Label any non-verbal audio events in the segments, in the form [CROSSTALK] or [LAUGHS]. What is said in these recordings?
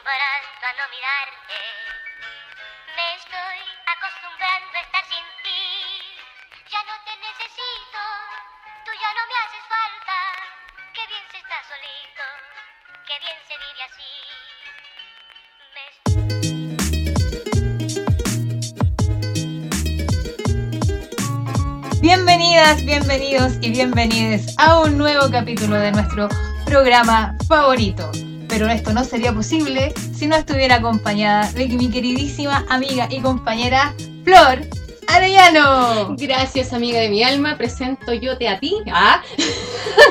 acostumbrando a no mirarte. Me estoy acostumbrando a estar sin ti. Ya no te necesito, tú ya no me haces falta. Qué bien se está solito, qué bien se vive así. Bienvenidas, bienvenidos y bienvenides a un nuevo capítulo de nuestro programa favorito. Pero esto no sería posible si no estuviera acompañada de mi queridísima amiga y compañera Flor Arellano. Gracias, amiga de mi alma. Presento yo te a ti. ¿ah?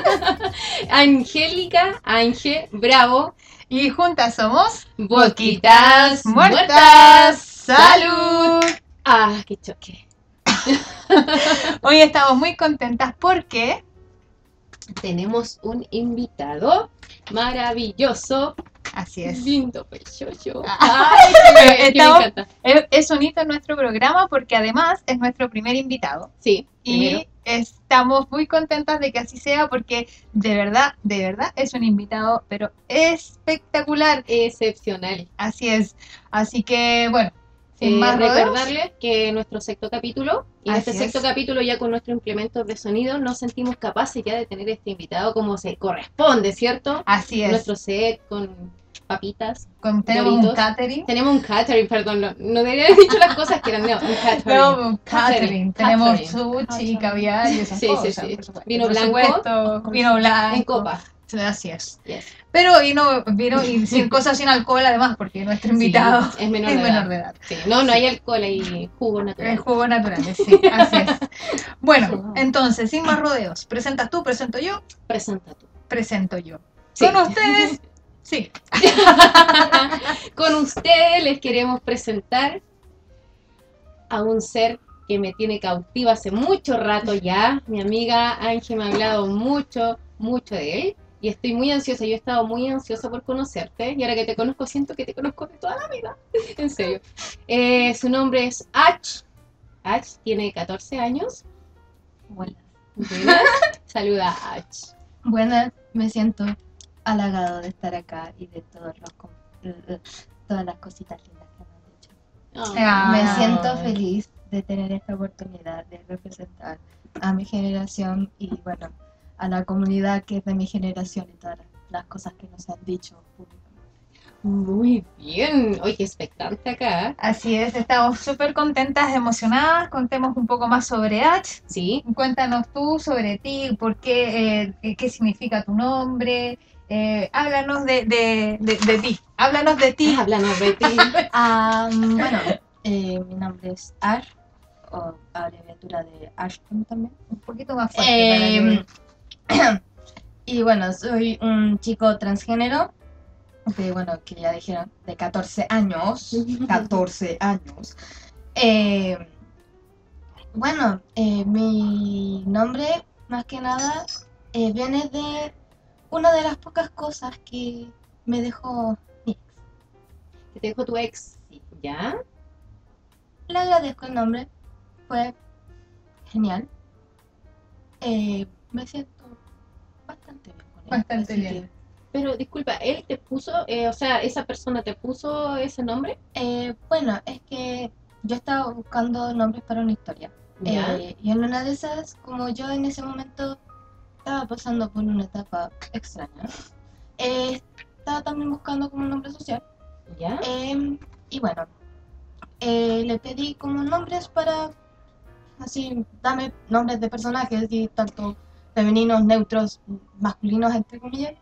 [LAUGHS] Angélica, Ángel, Bravo. Y juntas somos Boquitas Muertas. ¡Salud! Ah, qué choque. [LAUGHS] Hoy estamos muy contentas porque Tenemos un invitado maravilloso. así es. Lindo, pechocho. Ah. Ay, me- Estamos- encanta. Es, es un hito en nuestro programa porque además es nuestro primer invitado. Sí, Y primero. estamos muy contentas de que así sea porque de verdad, de verdad es un invitado, pero espectacular. excepcional. Así es. Así que bueno, Eh, recordarles que nuestro sexto capítulo, y en este sexto es. capítulo ya con nuestro implemento de sonido nos sentimos capaces ya de tener este invitado como se corresponde, ¿cierto? así es. Nuestro set con papitas. Con- tenemos un catering. Tenemos un catering, perdón, no, no debería haber dicho las cosas que eran, no, un [LAUGHS] catering. Tenemos un catering. Catering. Tenemos Catering. sushi, Catering. caviar y esas Sí, sí, cosas. sí. por supuesto. Vino blanco. supuesto, vino blanco. En copa. Así es. Yes. Pero vino, vino y sin [LAUGHS] cosas sin alcohol además, porque nuestro invitado Sí, es menor, es de, menor edad. de edad. Sí, no, no hay alcohol, hay jugo natural. El jugo natural, sí, así es. [LAUGHS] Bueno, entonces, sin más rodeos, presentas tú, presento yo, Presenta tú. presento yo. Sí. Con ustedes, sí. [LAUGHS] Con ustedes les queremos presentar a un ser que me tiene cautiva hace mucho rato ya. Mi amiga Ángel me ha hablado mucho, mucho de él. Y estoy muy ansiosa, yo he estado muy ansiosa por conocerte. Y ahora que te conozco, siento que te conozco de toda la vida. [LAUGHS] En serio. Eh, su nombre es Ach. Ach tiene 14 años. Buenas. Buenas. [LAUGHS] Saluda a Ach. Buenas, me siento halagado de estar acá y de todos los todas las cositas lindas que me han dicho. Ah. Me siento feliz de tener esta oportunidad de representar a mi generación y bueno, a la comunidad que es de mi generación y todas las- cosas que nos han dicho públicamente. Muy bien. Oye, expectante acá. Así es, estamos súper contentas, emocionadas. Contemos un poco más sobre H. Sí. Cuéntanos tú sobre ti, por qué, eh, eh, qué significa tu nombre. Eh, háblanos de, de, de, de ti. Háblanos de ti. Háblanos de ti. [LAUGHS] Ah, bueno, eh, mi nombre es Ash, o abreviatura de Ashton también. Un poquito más fuerte. Eh, para que- y bueno, soy un chico transgénero, que bueno, que ya dijeron, de 14 años. [LAUGHS] 14 años. Eh, bueno, eh, mi nombre, más que nada, eh, viene de una de las pocas cosas que me dejó mi ex. Que te dijo tu ex. ¿Ya? Le agradezco el nombre, fue genial. Eh, me siento bastante bien con él. Bastante bien. que, Pero disculpa, él te puso, eh, o sea, esa persona te puso ese nombre. eh, bueno, es que yo estaba buscando nombres para una historia. Eh, y en una de esas, como yo en ese momento estaba pasando por una etapa extraña, [LAUGHS] eh, estaba también buscando como un nombre social. ¿Ya? Eh, y bueno, le pedí como nombres para, así, dame nombres de personajes, y tanto femeninos, neutros, masculinos, entre comillas.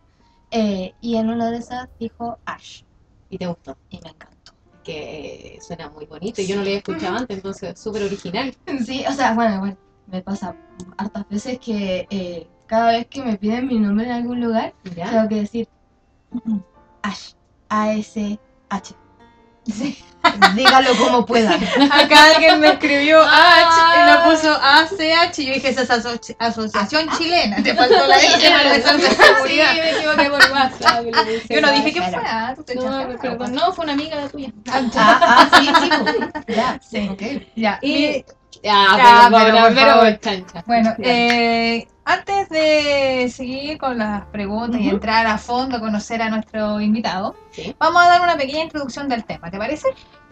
Eh, y en una de esas dijo Ash, Y te gustó. y me encantó. Que suena muy bonito. y Yo no lo había escuchado antes, entonces súper original. [LAUGHS] Sí, o sea, bueno, igual me pasa hartas veces que eh, cada vez que me piden mi nombre en algún lugar, ¿Ya? tengo que decir Ash, A-S-H. Sí. [LAUGHS] Dígalo como pueda. Acá alguien me escribió H y Ah. lo puso ACH y yo dije, esa es aso- asociación chilena. Te faltó la Sí, para hacer de seguridad. me equivoqué por WhatsApp. [LAUGHS] Yo no dije que WhatsApp. fue, ah, tú te No, la perdón, no, fue una amiga la tuya. Ah, ah, sí, sí. po. [LAUGHS] Ya, Sí. ok. Ya, Y- Ya, pero, pero pero, pero, chancha. Bueno, eh, antes de seguir con las preguntas y entrar a fondo a conocer a nuestro invitado, Sí. vamos a dar una pequeña introducción del tema, ¿te parece?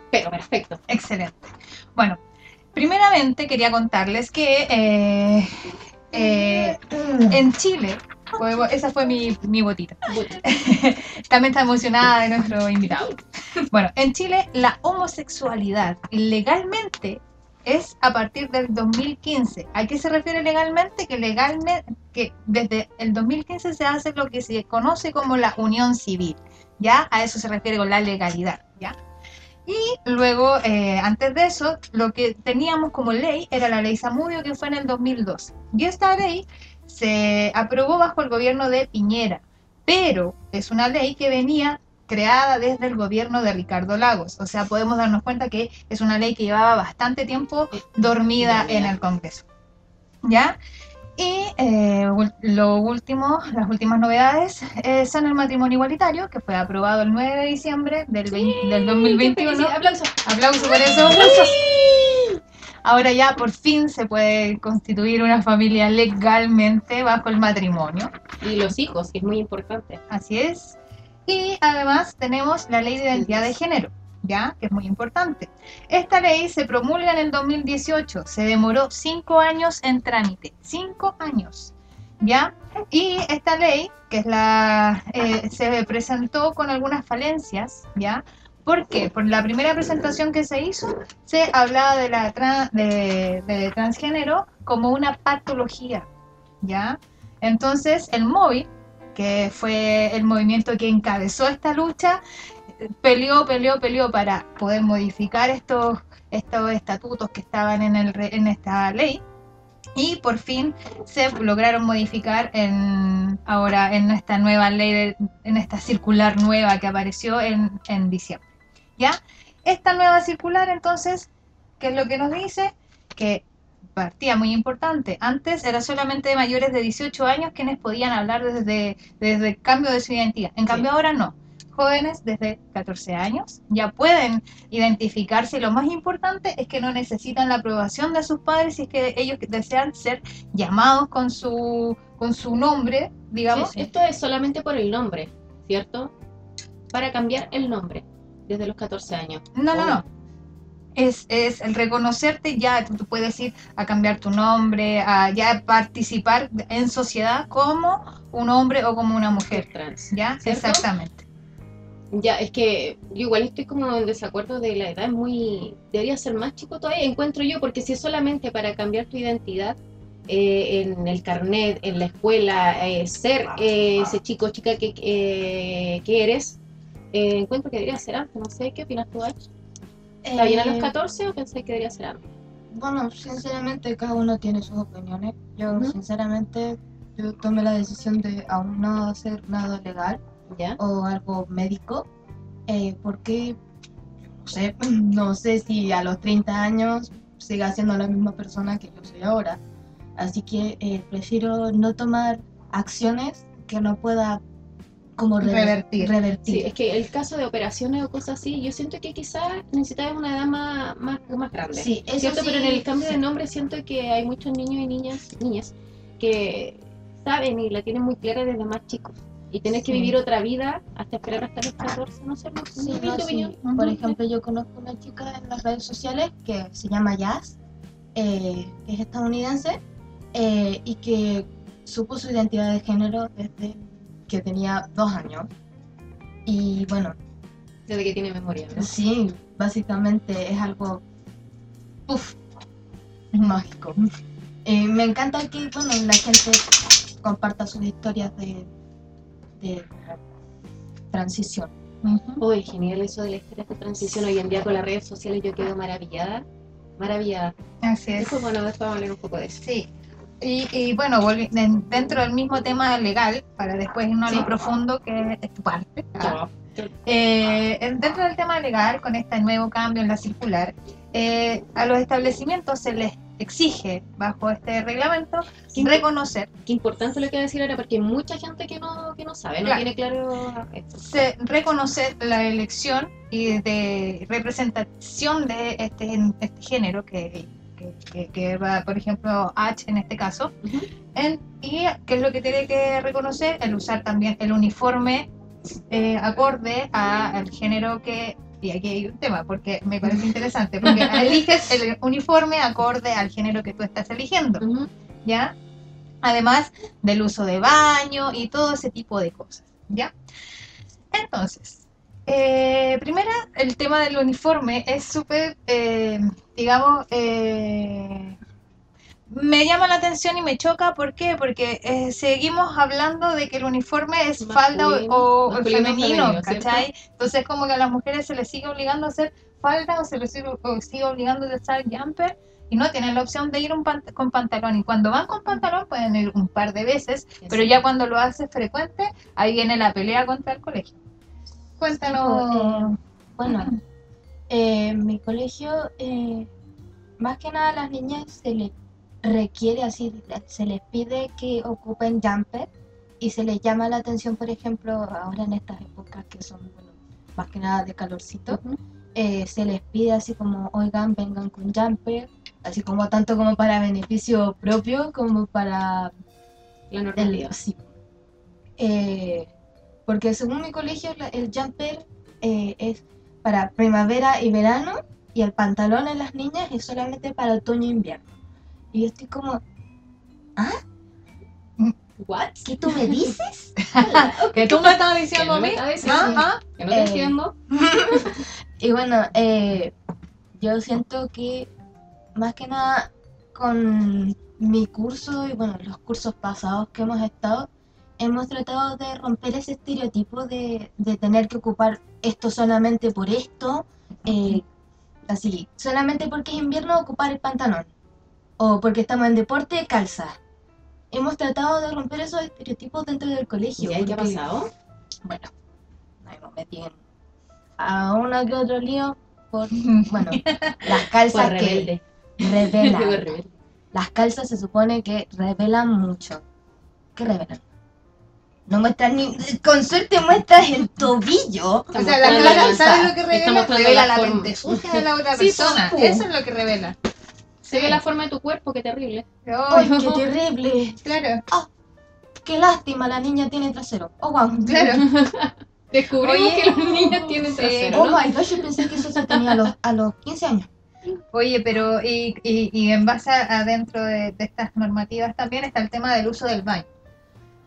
Pero perfecto. Excelente. Bueno, primeramente quería contarles que eh, eh, en Chile, esa fue mi, mi botita, [LAUGHS] también está emocionada de nuestro invitado. Bueno, en Chile la homosexualidad legalmente es a partir del 2015. ¿A qué se refiere legalmente? Que legalmente, que desde el 2015 se hace lo que se conoce como la unión civil, ¿ya? A eso se refiere con la legalidad, ¿ya? Y luego, eh, antes de eso, lo que teníamos como ley era la ley Samudio, que fue en el 2002. Y esta ley se aprobó bajo el gobierno de Piñera, pero es una ley que venía creada desde el gobierno de Ricardo Lagos. O sea, podemos darnos cuenta que es una ley que llevaba bastante tiempo dormida en el Congreso. ¿Ya? Y eh, lo último, las últimas novedades eh, son el matrimonio igualitario, que fue aprobado el 9 de diciembre del, vein- del 2021. Sí, aplausos. Aplauso por eso. Ahora ya por fin se puede constituir una familia legalmente bajo el matrimonio. Y los hijos, que es muy importante. Así es. Y además tenemos la ley de identidad de género, ¿ya? Que es muy importante. Esta ley se promulga en el 2018, se demoró cinco años en trámite, cinco años, ¿ya? Y esta ley, que es la, eh, se presentó con algunas falencias, ¿ya? ¿Por qué? Por la primera presentación que se hizo, se hablaba de la de transgénero como una patología, ¿ya? Entonces, el móvil, que fue el movimiento que encabezó esta lucha, peleó, peleó, peleó para poder modificar estos, estos estatutos que estaban en, en esta ley. Y por fin se lograron modificar en, ahora en esta nueva ley, en esta circular nueva que apareció en, en diciembre. ¿Ya? Esta nueva circular, entonces, ¿qué es lo que nos dice? Que partía muy importante. Antes era solamente de mayores de 18 años quienes podían hablar desde, desde el cambio de su identidad. En cambio ahora no. Jóvenes desde 14 años ya pueden identificarse y lo más importante es que no necesitan la aprobación de sus padres si es que ellos desean ser llamados con su, con su nombre, digamos. Sí, Esto es solamente por el nombre, ¿cierto? Para cambiar el nombre desde los 14 años. No, no, no. Es, es el reconocerte ya, tú, puedes ir a cambiar tu nombre, a ya participar en sociedad como un hombre o como una mujer. Trans. ¿Ya? ¿Cierto? Exactamente. Ya, es que yo igual estoy como en desacuerdo de la edad, es muy... Debería ser más chico todavía, encuentro yo, porque si es solamente para cambiar tu identidad eh, en el carnet, en la escuela, eh, ser eh, ese chico o chica que, eh, que eres, eh, encuentro que debería ser antes, no sé, ¿qué opinas tú, Ach? ¿Está bien a los Eh, 14 o pensé que debería ser antes? Bueno, sinceramente cada uno tiene sus opiniones. Yo Ujú. sinceramente yo tomé la decisión de aún no hacer nada legal ¿Ya? o algo médico eh, porque no sé, [CLEARS THROAT] no sé si a los 30 años siga siendo la misma persona que yo soy ahora. Así que eh, prefiero no tomar acciones que no pueda como rever- Revertir. revertir. Sí, es que el caso de operaciones o cosas así, yo siento que quizás necesitas una edad más, más, más grande. Sí, eso ¿cierto? sí, Pero en el cambio de nombre siento que hay muchos niños y niñas, niñas que saben y la tienen muy clara desde más chicos. Y tener que vivir otra vida hasta esperar hasta los 14, no sé, no, Sí, no, opinión. Por ejemplo, yo conozco una chica en las redes sociales que se llama Jazz, eh, que es estadounidense eh, y que supo su identidad de género desde que tenía dos años. Y bueno, Desde que tiene memoria, ¿no? sí, básicamente es algo uf, mágico. Eh, me encanta que bueno, la gente comparta sus historias de, de transición. Uy, genial eso de la historia de transición. Hoy en día con las redes sociales yo quedo maravillada. Maravillada. Así es. Después, bueno, después vamos a hablar un poco de eso. Sí. Y, y bueno, dentro del mismo tema legal, para después irnos a Sí. lo profundo, que es tu parte. ¿ah? Eh, dentro del tema legal, con este nuevo cambio en la circular, eh, a los establecimientos se les exige, bajo este reglamento, reconocer, Qué importante lo que voy a decir ahora, porque hay mucha gente que no, que no sabe, no tiene claro esto. se, reconocer la elección y de representación de este, este género, que que, que- que va, por ejemplo, H en este caso. En- y qué es lo que tiene que reconocer, el usar también el uniforme eh, acorde a- al género que... Y aquí hay un tema, porque me parece [LAUGHS] interesante, porque eliges el uniforme acorde al género que tú estás eligiendo. ¿ya? Además del uso de baño y todo ese tipo de cosas, ¿ya? Entonces, eh, primera, el tema del uniforme es súper, eh, digamos, eh, me llama la atención y me choca, ¿por qué? Porque eh, seguimos hablando de que el uniforme es falda o, femenino, femenino, ¿cierto? ¿cachai? Entonces como que a las mujeres se les sigue obligando a hacer falda o se les sigue, o sigue obligando a usar jumper y no tienen la opción de ir un pant- con pantalón. Y cuando van con pantalón pueden ir un par de veces, pero ya cuando lo haces frecuente, ahí viene la pelea contra el colegio. Cuéntanos. Eh, bueno, eh, en mi colegio, eh, más que nada a las niñas se les requiere así, se les pide que ocupen jumper y se les llama la atención, por ejemplo, ahora en estas épocas que son, bueno, más que nada de calorcito, eh, se les pide así como, oigan, vengan con jumper, así como tanto como para beneficio propio como para La el, normalidad. sí. Eh, porque según mi colegio el jumper eh, es para primavera y verano y el pantalón en las niñas es solamente para otoño e invierno. Y yo estoy como, ¿What? ¿qué tú me dices? [LAUGHS] que tú me estabas diciendo a ¿Qué me mí. estás? ¿Ah? ¿Ah? Que no te Eh, entiendo. [LAUGHS] Y bueno, eh, yo siento que más que nada con mi curso y bueno, los cursos pasados que hemos estado, hemos tratado de romper ese estereotipo de, de tener que ocupar esto solamente por esto, eh, así, solamente porque es invierno ocupar el pantalón, o porque estamos en deporte, calza. Hemos tratado de romper esos estereotipos dentro del colegio. ¿Y ahí qué ha pasado? bueno, ahí nos a uno que otro lío por, bueno, [LAUGHS] las calzas que revelan. [LAUGHS] Las calzas se supone que revelan mucho. ¿Qué revelan? No muestran ni... Con suerte muestras el tobillo. O sea, la cara, ¿sabes lo que revela? Revela la mente sucia de la otra Sí, persona. Eso es lo que revela. Se ve la forma de tu cuerpo, qué terrible. ¡Ay, qué terrible! Claro, ¡Qué lástima! La niña tiene trasero. ¡Oh, wow! claro. [LAUGHS] Descubrimos Oye, que las niñas tienen trasero, ¡Oh, ¿no? my gosh! Yo pensé que eso se tenía a los, a los 15 años. Oye, pero y, y, y en base a, a dentro de, de estas normativas también está el tema del uso del baño.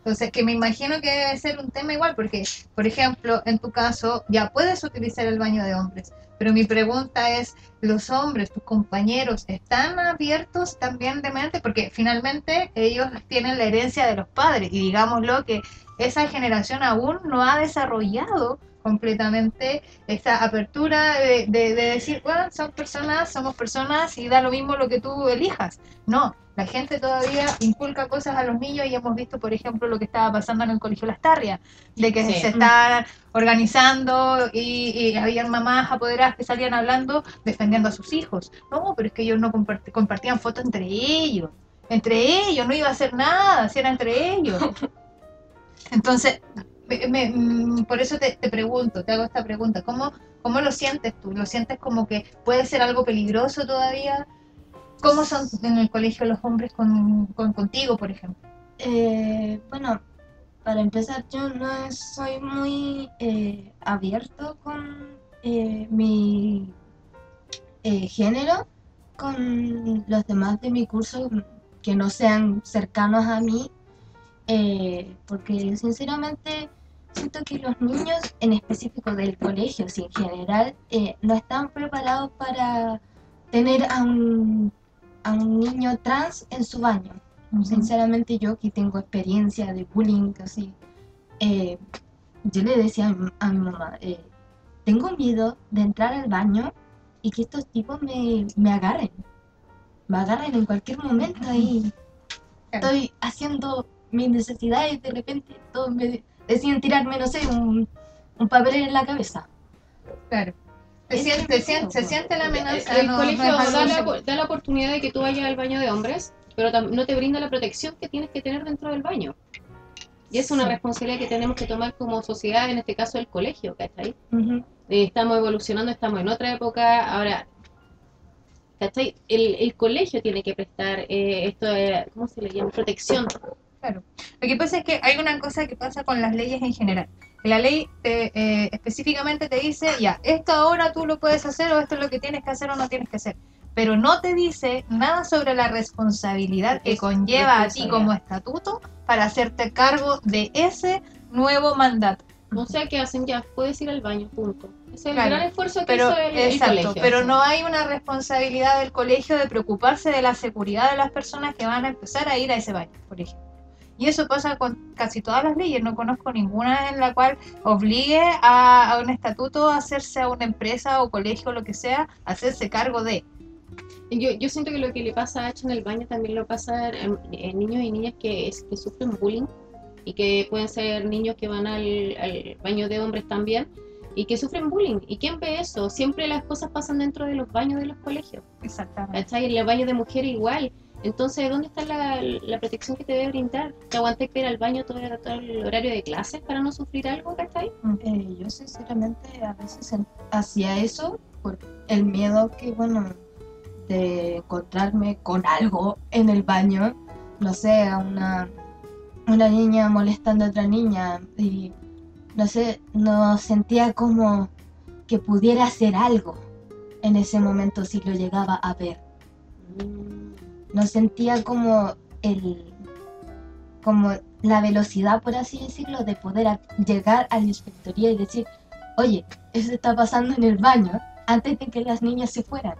Entonces, que me imagino que debe ser un tema igual, porque, por ejemplo, en tu caso, ya puedes utilizar el baño de hombres, pero mi pregunta es, ¿los hombres, tus compañeros, están abiertos también de mente? Porque finalmente ellos tienen la herencia de los padres y digámoslo que esa generación aún no ha desarrollado completamente esa apertura de, de- de decir, bueno, son personas, somos personas y da lo mismo lo que tú elijas. No, la gente todavía inculca cosas a los niños y hemos visto, por ejemplo, lo que estaba pasando en el Colegio Las Tarrias, de que Sí. se estaban organizando y, y habían mamás apoderadas que salían hablando defendiendo a sus hijos. No, pero es que ellos no compart- compartían fotos entre ellos. Entre ellos, no iba a hacer nada, si era entre ellos. [LAUGHS] Entonces, mm, por eso te, te pregunto, te hago esta pregunta, ¿cómo, ¿cómo lo sientes tú? ¿Lo sientes como que puede ser algo peligroso todavía? ¿Cómo son en el colegio los hombres con, con- contigo, por ejemplo? Eh, bueno, para empezar, yo no soy muy eh, abierto con eh, mi eh, género, con los demás de mi curso que no sean cercanos a mí, porque sinceramente siento que los niños, en específico del colegio, sí, en general, eh, no están preparados para tener a un, a un niño trans en su baño. Sinceramente yo que tengo experiencia de bullying así, eh, yo le decía a mi, a mi mamá, eh, tengo miedo de entrar al baño y que estos tipos me, me agarren, me agarren en cualquier momento y estoy haciendo mis necesidades y de repente todos me deciden tirarme, no sé, un, un papel en la cabeza. Claro. Se siente, se siente, se siente la amenaza. El no- no colegio algo da, la, da la oportunidad de que tú vayas al baño de hombres, pero no te brinda la protección que tienes que tener dentro del baño. Y es una Sí. responsabilidad que tenemos que tomar como sociedad, en este caso el colegio, ¿cachai? Ujú. Eh, estamos evolucionando, estamos en otra época. Ahora, ¿Cachai? El, el colegio tiene que prestar eh, esto, de- ¿cómo se le llama? Protección. Claro. Lo que pasa es que hay una cosa que pasa con las leyes en general. Que la ley te, eh, específicamente te dice, ya, esto ahora tú lo puedes hacer o esto es lo que tienes que hacer o no tienes que hacer. Pero no te dice nada sobre la responsabilidad que conlleva a ti como estatuto para hacerte cargo de ese nuevo mandato. O sea, ¿qué hacen? Ya, puedes ir al baño, punto. Es el Claro, gran esfuerzo que Pero, hizo el, el exacto, colegio. pero no hay una responsabilidad del colegio de preocuparse de la seguridad de las personas que van a empezar a ir a ese baño, por ejemplo. Y eso pasa con casi todas las leyes. No conozco ninguna en la cual obligue a, a un estatuto a hacerse a una empresa o colegio o lo que sea, a hacerse cargo de. Yo, yo siento que lo que le pasa a H en el baño también lo pasa en, en niños y niñas que, es- que sufren bullying y que pueden ser niños que van al, al baño de hombres también y que sufren bullying. ¿Y quién ve eso? Siempre las cosas pasan dentro de los baños de los colegios. Exactamente. ¿Cachai? En el baño de mujeres igual. Entonces, ¿dónde está la, la protección que te debe brindar? ¿Te aguanté que ir al baño todo, el- todo el horario de clases para no sufrir algo, ¿cachai? Eh, yo sinceramente a veces hacía eso por el miedo que, bueno, de encontrarme con algo en el baño, no sé, a una, una niña molestando a otra niña y, no sé, no sentía como que pudiera hacer algo en ese momento si lo llegaba a ver. No sentía como el como la velocidad, por así decirlo, de poder llegar a la inspectoría y decir, oye, eso está pasando en el baño antes de que las niñas se fueran.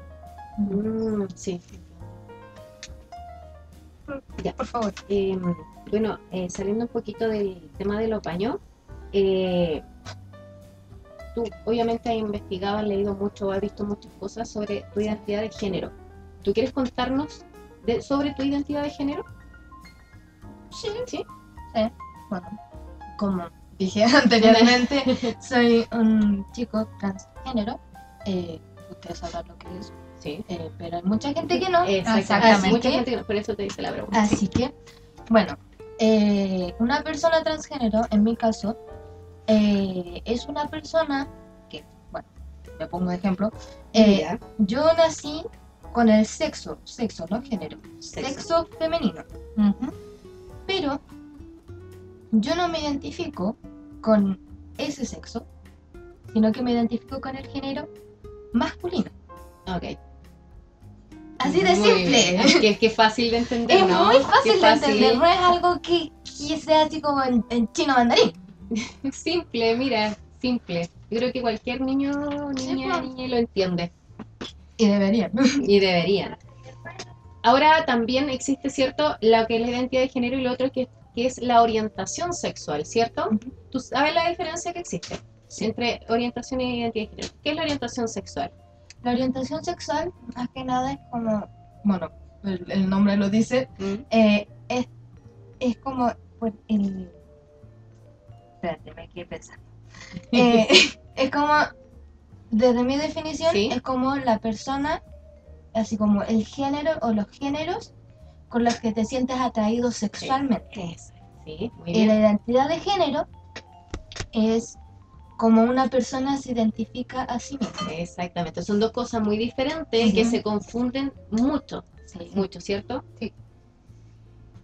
Mm, sí. Por favor. Eh, bueno, eh, saliendo un poquito del tema de los baños, eh, tú obviamente has investigado, has leído mucho, has visto muchas cosas sobre tu identidad de género. ¿Tú quieres contarnos de- sobre tu identidad de género? Sí, ¿Sí? Bueno, como dije [LAUGHS] anteriormente, [LAUGHS] soy un chico transgénero. Eh, ustedes sabrán lo que es, Sí. eh, pero hay mucha gente que no. Exactamente. Mucha que- gente que no- por eso te hice la pregunta. Así que, bueno, eh, una persona transgénero, en mi caso, es una persona que, bueno, me pongo de ejemplo, yo nací con el sexo, sexo, no género, Sexo. sexo femenino, pero yo no me identifico con ese sexo, sino que me identifico con el género masculino. Ok. Así de Muy simple. Es que, es que fácil de entender, Es ¿no? muy fácil Qué de entender, no es algo que, que sea así como en, en chino mandarín. [LAUGHS] Simple, mira, simple. Yo creo que cualquier niño, niña, pues. niña lo entiende. Y deberían. [LAUGHS] Y deberían. Ahora también existe, ¿cierto? Lo que es la identidad de género y lo otro es que, que es la orientación sexual, ¿cierto? ¿Tú sabes la diferencia que existe entre orientación y identidad de género? ¿Qué es la orientación sexual? La orientación sexual, más que nada, es como, bueno, el, el nombre lo dice, eh, es, es como pues, el... Espérate, me quedé pensando. [LAUGHS] Eh, [LAUGHS] es como, desde mi definición, Sí. es como la persona, así como el género o los géneros con los que te sientes atraído sexualmente. Sí, muy Y la identidad de género es como una persona se identifica a sí misma. Exactamente. Son dos cosas muy diferentes que se confunden mucho. Sí. mucho, ¿cierto? Sí.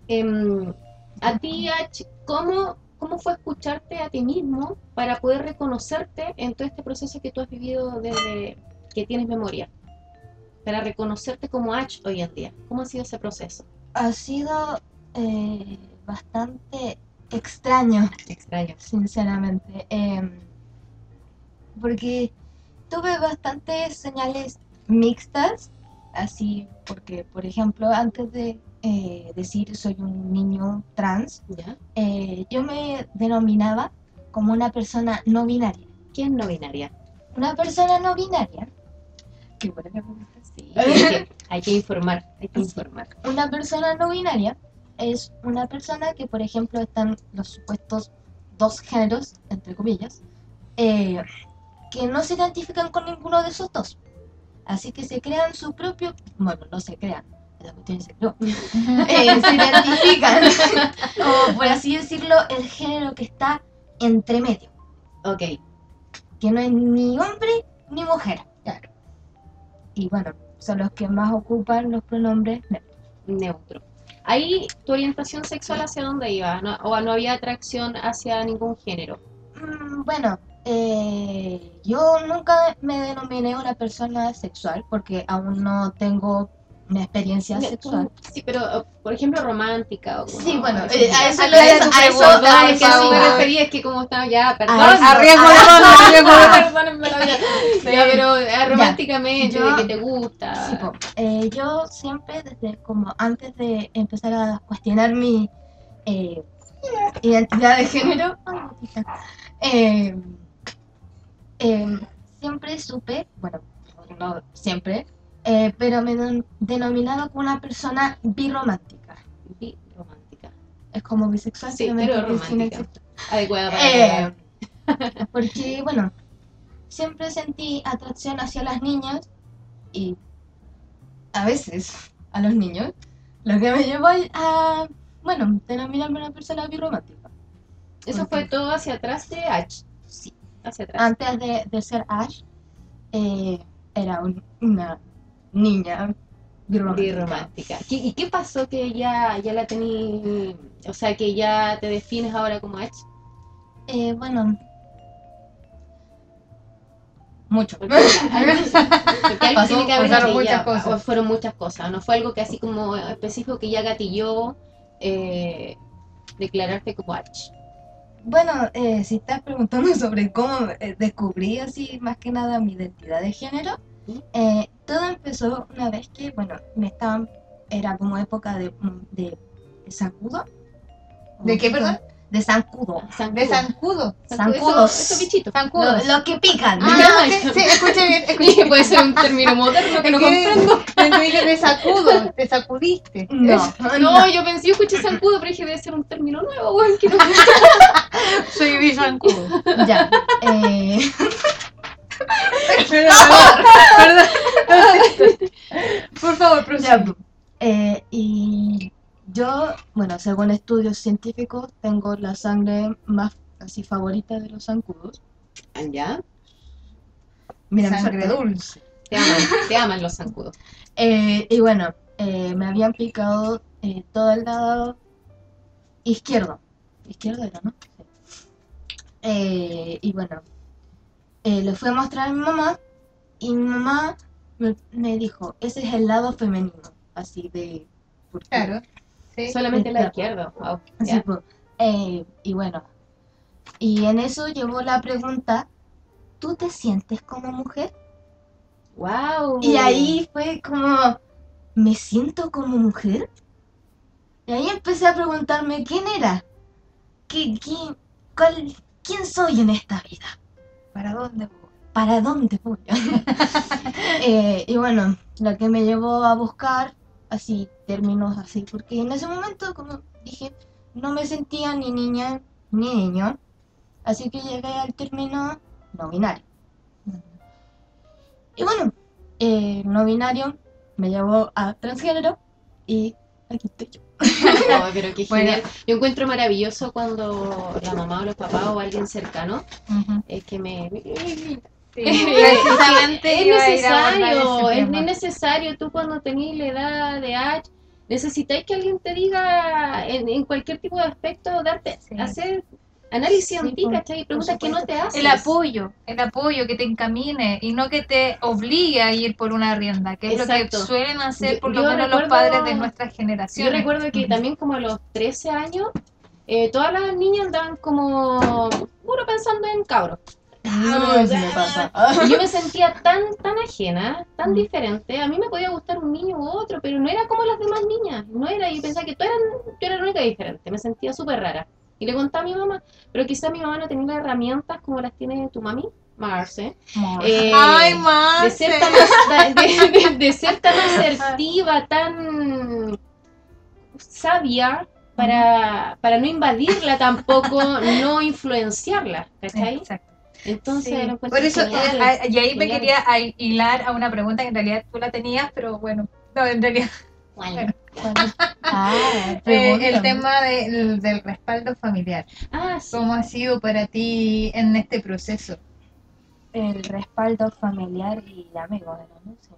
Em, a ti, Ach, ¿cómo, ¿cómo fue escucharte a ti mismo para poder reconocerte en todo este proceso que tú has vivido desde que tienes memoria? Para reconocerte como Ach hoy en día. ¿Cómo ha sido ese proceso? Ha sido eh, bastante extraño, Extraño. sinceramente, em, porque tuve bastantes señales mixtas, así porque, por ejemplo, antes de eh, decir soy un niño trans, ¿Ya? eh, yo me denominaba como una persona no binaria. ¿Quién no binaria? Una persona no binaria. Qué buena pregunta. Sí, [LAUGHS] hay que, hay que informar, hay que informar. Una persona no binaria es una persona que, por ejemplo, están los supuestos dos géneros, entre comillas, eh, que no se identifican con ninguno de esos dos. Así que se crean su propio, bueno, no se crean, la cuestión. [LAUGHS] Eh, se identifican, como [LAUGHS] por así decirlo, el género que está entre medio, Ok, que no es ni hombre ni mujer. Y bueno, son los que más ocupan los pronombres neutros. Neutro. Ahí, ¿tu orientación sexual hacia dónde iba? ¿No- ¿O no había atracción hacia ningún género? Mm, Bueno, eh, yo nunca me denominé una persona sexual porque aún no tengo una experiencia sexual. Sí, pero, uh, por ejemplo, romántica. O Sí, bueno, eh, a eso a lo eso a eso- a es que eso sí me refería, es que como estaba ya, perdón. eso. A riesgo de. Ya, pero eh, románticamente, Yo- de que te gusta. Eh, yo siempre, desde como antes de empezar a cuestionar mi eh, identidad de género, eh, eh, siempre supe, bueno, no siempre, eh, pero me denominado como una persona birromántica. Bi- romántica. Es como bisexual, Sí, pero romántica. Adecuada para. Eh, porque, bueno, siempre sentí atracción hacia las niñas y a veces a los niños, lo que me llevó a, bueno, denominarme una persona birromántica. Eso fue todo hacia atrás de H. Sí. Hacia atrás. Antes de, de ser Ash, eh, era un- una niña birromántica. Birromántica. ¿Qué- ¿Y qué pasó que ya, ya la tení, o sea, que ya te defines ahora como H? Eh, bueno, mucho. Porque, porque algo Pasó- tiene que haber pasaron que muchas ya- cosas. fueron muchas cosas, no fue algo que así como específico que ya gatilló eh, declararte como H. Bueno, eh, si estás preguntando sobre cómo eh, descubrí así más que nada mi identidad de género, eh, todo empezó una vez que, bueno, me estaban, era como época de, de, de zancudo. ¿De qué, perdón? De zancudo. De zancudo. zancudos. Esos, bichitos. Zancudos. Lo, lo que pican. Ah, [LAUGHS] sí, sí, escuché bien, escuché. Puede ser un término moderno que no comprendo. Dije de sacudo, te sacudiste. No, No, yo pensé, yo escuché zancudo, pero dije debe ser un término nuevo, weón, que no [LAUGHS] Soy bizancudo. ya. Eh, Perdón, perdón. Por favor, pues. Eh, y yo, bueno, según estudios científicos, tengo la sangre más así favorita de los zancudos. ¿Ya? Mira, mi Sangre dulce. Te aman, te aman los zancudos. Eh, y bueno, eh, me habían picado eh, todo el lado izquierdo. Izquierdo era, ¿no? Sí. Eh, y bueno, eh, le fui a mostrar a mi mamá y mi mamá me, me dijo, ese es el lado femenino, así de... Claro. Sí. Solamente la Claro. izquierda. Wow. Así pues, eh, y bueno, y en eso llevó la pregunta, ¿tú te sientes como mujer? Wow. Y ahí fue como, ¿me siento como mujer? Y ahí empecé a preguntarme quién era, ¿Qué, quién, cuál, quién soy en esta vida, ¿Para dónde voy? para dónde voy. [LAUGHS] Eh, y bueno, lo que me llevó a buscar así términos así, porque en ese momento, como dije, no me sentía ni niña ni niño, así que llegué al término no binario. Y bueno, eh, no binario me llevó a transgénero y aquí estoy yo. No, pero qué [LAUGHS] Bueno. genial. Yo encuentro maravilloso cuando la mamá o los papás o alguien cercano es que me... Sí, [LAUGHS] precisamente es necesario, es necesario. Tú cuando tenés la edad de H, necesitáis que alguien te diga en, en cualquier tipo de aspecto, darte, Sí. hacer análisis Sí, en ti, ¿cachai? Preguntas que no te haces. El apoyo, el apoyo que te encamine y no que te obligue a ir por una rienda, que es Exacto. lo que suelen hacer Yo- por lo yo menos los padres de nuestras Yo generaciones. recuerdo que también como a los 13 años, eh, todas las niñas andaban como puro pensando en cabros. No, sí me pasa. Y yo me sentía tan, tan ajena, tan diferente. A mí me podía gustar un niño u otro, pero no era como las demás niñas. No era, y pensaba que tú eran, yo era la única diferente. Me sentía súper rara. Y le conté a mi mamá, pero quizá mi mamá no tenía las herramientas como las tiene tu mami, Marce. Eh, Ay, de Marce. ser tan, de, de- de ser tan [LAUGHS] asertiva, tan sabia, para, para no invadirla tampoco, no influenciarla, ¿cachai? Exacto. Entonces, Sí. Por eso, genial. eh, y ahí me quería hilar a una pregunta que en realidad tú la tenías, pero bueno, no, en realidad Bueno. [LAUGHS] Ah, eh, el tema del, del respaldo familiar. Ah, sí. ¿Cómo ha sido para ti en este proceso? El respaldo familiar y de amigos, ¿no? Sí.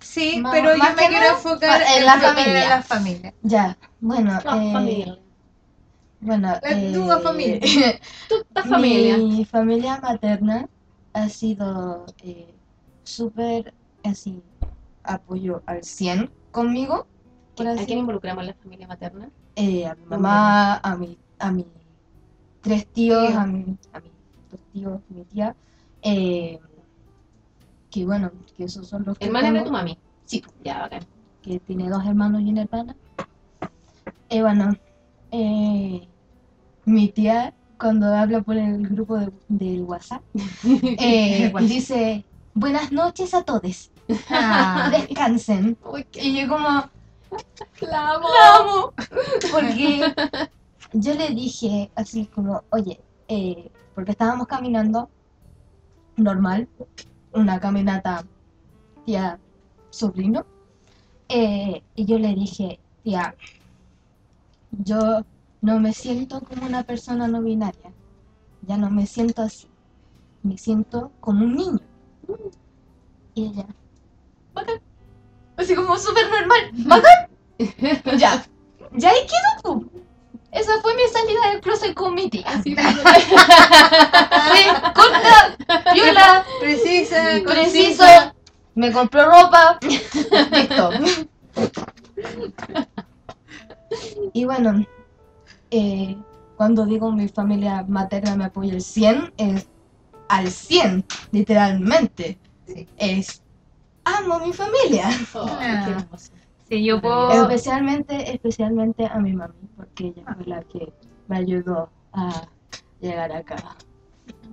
Sí, Más- pero yo más me quiero enfocar en en la familia. la familia. Ya, bueno, La eh, familia. bueno, La tuya familia. [LAUGHS] Tu la familia. Mi familia materna ha sido eh, súper así apoyo al 100 conmigo. ¿A así quién involucramos en la familia materna? eh, a mi mamá, a mi, a mis tres tíos, Tío. a, mi, a mis dos tíos, mi tía. eh, que bueno, que esos son los que Hermana de tu mami. Sí. Ya, bacán. que tiene dos hermanos y una hermana. Y bueno, eh, mi tía cuando habla por el grupo de- del WhatsApp [LAUGHS] eh, dice buenas noches a todos, Ah, descansen. Y yo como, la amo. la amo. Porque yo le dije así como, oye, eh, porque estábamos caminando normal, una caminata tía sobrino, eh, y yo le dije, tía, yo no me siento como una persona no binaria, ya no me siento así, me siento como un niño. Y ella, bacán, así como súper normal, bacán. [LAUGHS] ya, ya ahí quedó. pu. Esa fue mi salida del closet con mi tía. Así [LAUGHS] Fue corta, viola, precisa, preciso, concisa. me compró ropa, listo. Y bueno, eh, cuando digo mi familia materna me apoya al 100, es al 100, literalmente. Sí. Es, amo a mi familia. Oh, Ah. Sí, yo puedo. Especialmente, especialmente a mi mami, porque ella fue la que me ayudó a llegar acá.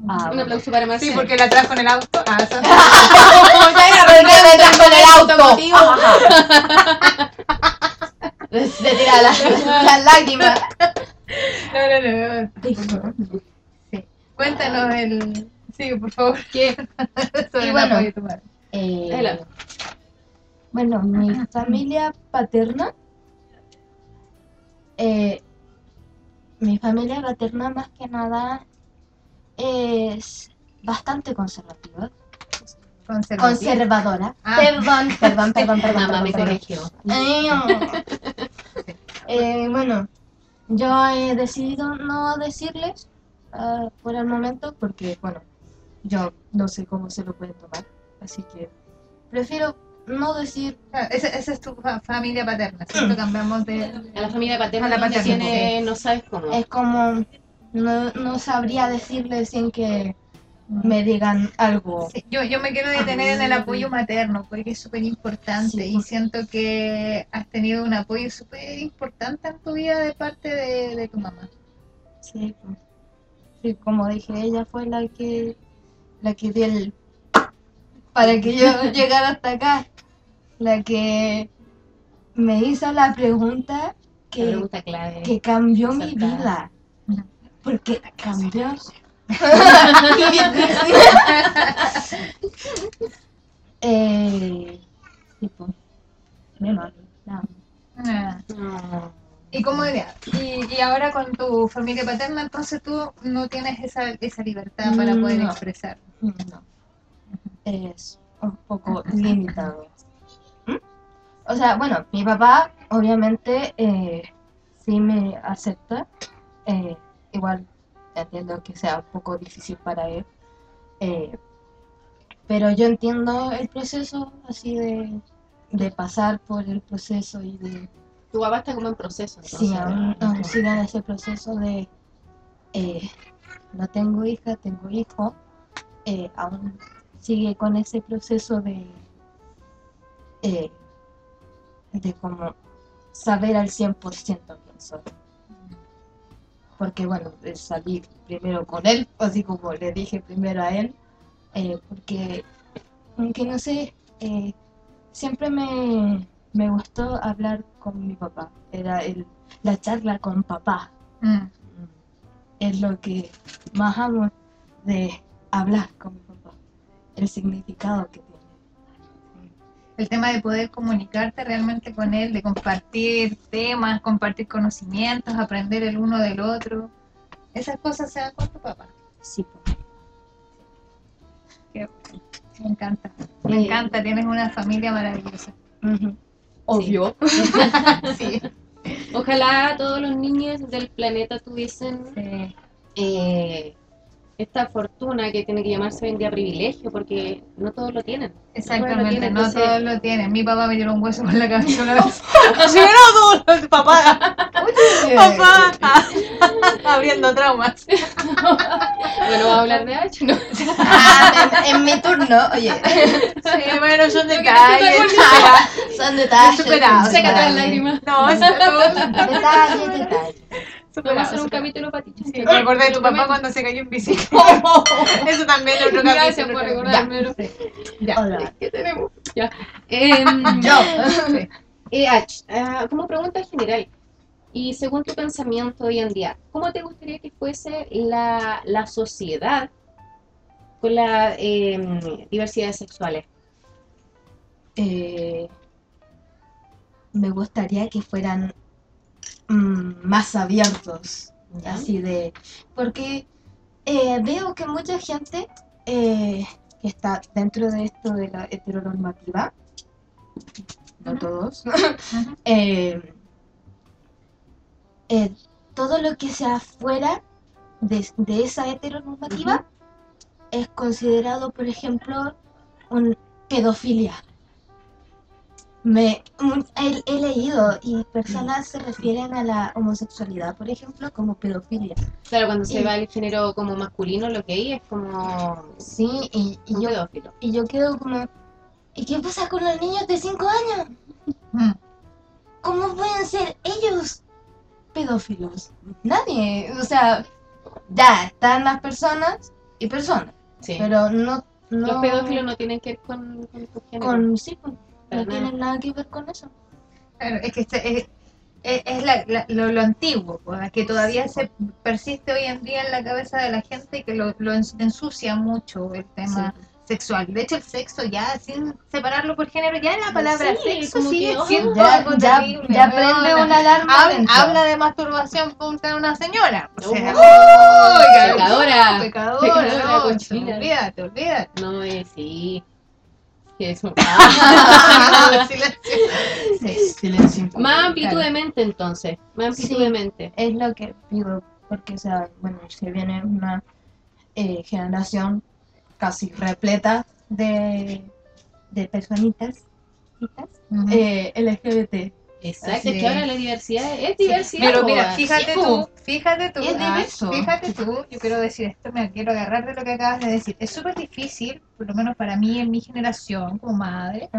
Ah, Un aplauso para Sí, Marcela. porque la trajo en el auto. Ah, eso- [LAUGHS] ¿Por qué me trajo en el auto? Automotivo. Se [LAUGHS] tira la- las lágrimas. No, no, no. Sí. Cuéntanos el. Sí, por favor. ¿Qué? [LAUGHS] Sobre Y bueno. madre. Eh, bueno, mi familia paterna. eh, mi familia paterna más que nada es bastante conservativa. Conservadora. Ah. Perdón, perdón, [LAUGHS] perdón, perdón. Mamá perdón, me corrigió. [LAUGHS] Eh, bueno, yo he decidido no decirles ah, por el momento porque, bueno, yo no sé cómo se lo pueden tomar, así que prefiero no decir. Ah, Esa, esa es tu fa- familia paterna. Siempre cambiamos de. A la familia paterna, A la paterna, tiene, no sabes cómo. Es como no, no sabría decirles sin que me digan algo. Sí, yo, yo me quiero detener en el apoyo materno porque es súper importante Sí, y siento que has tenido un apoyo súper importante en tu vida de parte de, de tu mamá. Sí, pues. Sí, como dije, ella fue la que la que dio el para que yo [LAUGHS] llegara hasta acá, la que me hizo la pregunta La que, pregunta clave. que cambió mi vida, porque cambió. [LAUGHS] eh, mami, la amo. Ah. No. ¿Y cómo era? Y, y ahora con tu familia paterna, entonces tú no tienes esa, esa libertad para poder No. expresar. No. Es un poco limitado. [LAUGHS] ¿Mm? O sea, bueno, mi papá obviamente eh, sí me acepta. eh, igual entiendo que sea un poco difícil para él. eh, pero yo entiendo el proceso así de, de pasar por el proceso y de Tu papá está como en proceso. Sí, aún, en ese proceso de eh, no tengo hija, tengo hijo, eh, aún sigue con ese proceso de eh, de como saber al 100% quién soy. Porque bueno, salí primero con él, [LAUGHS] así como le dije primero a él, eh, porque aunque no sé, eh, siempre me, me gustó hablar con mi papá. Era el, la charla con papá. Mm. Es lo que más amo de hablar con mi papá. El significado que tiene. El tema de poder comunicarte realmente con él, de compartir temas, compartir conocimientos, aprender el uno del otro. Esas cosas se dan con tu papá. Sí. Qué- Me encanta. Me Eh, encanta, tienes una familia maravillosa. Obvio. [LAUGHS] Sí. Ojalá todos los niños del planeta tuviesen sí. eh, esta fortuna que tiene que llamarse hoy en día privilegio, porque no todos lo tienen. Exactamente, no entonces- todos lo tienen. Mi papá me tiró un hueso con la cabeza una vez. [LAUGHS] No, todos los papá, papá, [LAUGHS] abriendo traumas. [LAUGHS] Bueno, vamos a hablar de H, ¿no? Ah, en, en mi turno, oye, Sí, bueno, son detalles. son detalles. superado. Sécate las lágrimas. No, eso no. Detalles, detalles. Vamos a hacer un capítulo para ti. Sí, me acordé de tu papá cuando se cayó en bici. [LAUGHS] [LAUGHS] Eso también es otro Gracias capítulo. por pero- recordármelo. Ya. Hola. ¿Qué tenemos? Ya. Em, [LAUGHS] Yo. Eh, ah, como pregunta general, y según tu pensamiento hoy en día, ¿cómo te gustaría que fuese la, la sociedad con las diversidades sexuales? Eh, me gustaría que fueran mm, más abiertos, así de, porque eh, veo que mucha gente eh, que está dentro de esto de la heteronormativa, no todos, [LAUGHS] eh, eh, todo lo que sea fuera de, de esa heteronormativa es considerado, por ejemplo, un pedofilia. Me, mu- he, he leído y personas se refieren a la homosexualidad, por ejemplo, como pedofilia. Claro, cuando se Y- va el género como masculino, lo que hay es como Sí, y, y yo, pedófilo. y yo quedo como, ¿y qué pasa con los niños de 5 años? Mm. ¿Cómo pueden ser ellos pedófilos? Nadie, o sea, ya están las personas y personas, Sí. pero no, no Los pedófilos no tienen que ver con, con con sí, Para no tienen nada que ver con eso. Claro, es que este- es, es- es la- la- lo, lo antiguo, pues, que todavía se persiste hoy en día en la cabeza de la gente y que lo, lo ens- ensucia mucho el tema sexual. De hecho, el sexo ya, sin separarlo por género, ya la palabra Sí, sexo sigue oh, siendo Ya, algo ya, terrible, ya prende una alarma Habla, de masturbación punta de una señora. O sea, Oh, ¡oh! pecadora. Pecadora, [LAUGHS] Pecadora, no, olvídate, olvídate. No, eh, sí. Que es [LAUGHS] Silencio. Sí, silencio. Más amplitud Claro. de mente entonces. Más amplitud Sí. de mente. Es lo que pido, porque, o sea, bueno, se viene una eh, generación casi repleta de, de personitas Ujú. eh, LGBT. Exacto, es que es. ahora la diversidad es diversidad. Pero mira, fíjate Sí, tú, fíjate tú, Es ah, diverso. fíjate tú, yo quiero decir esto, me quiero agarrar de lo que acabas de decir. Es súper difícil, por lo menos para mí en mi generación como madre,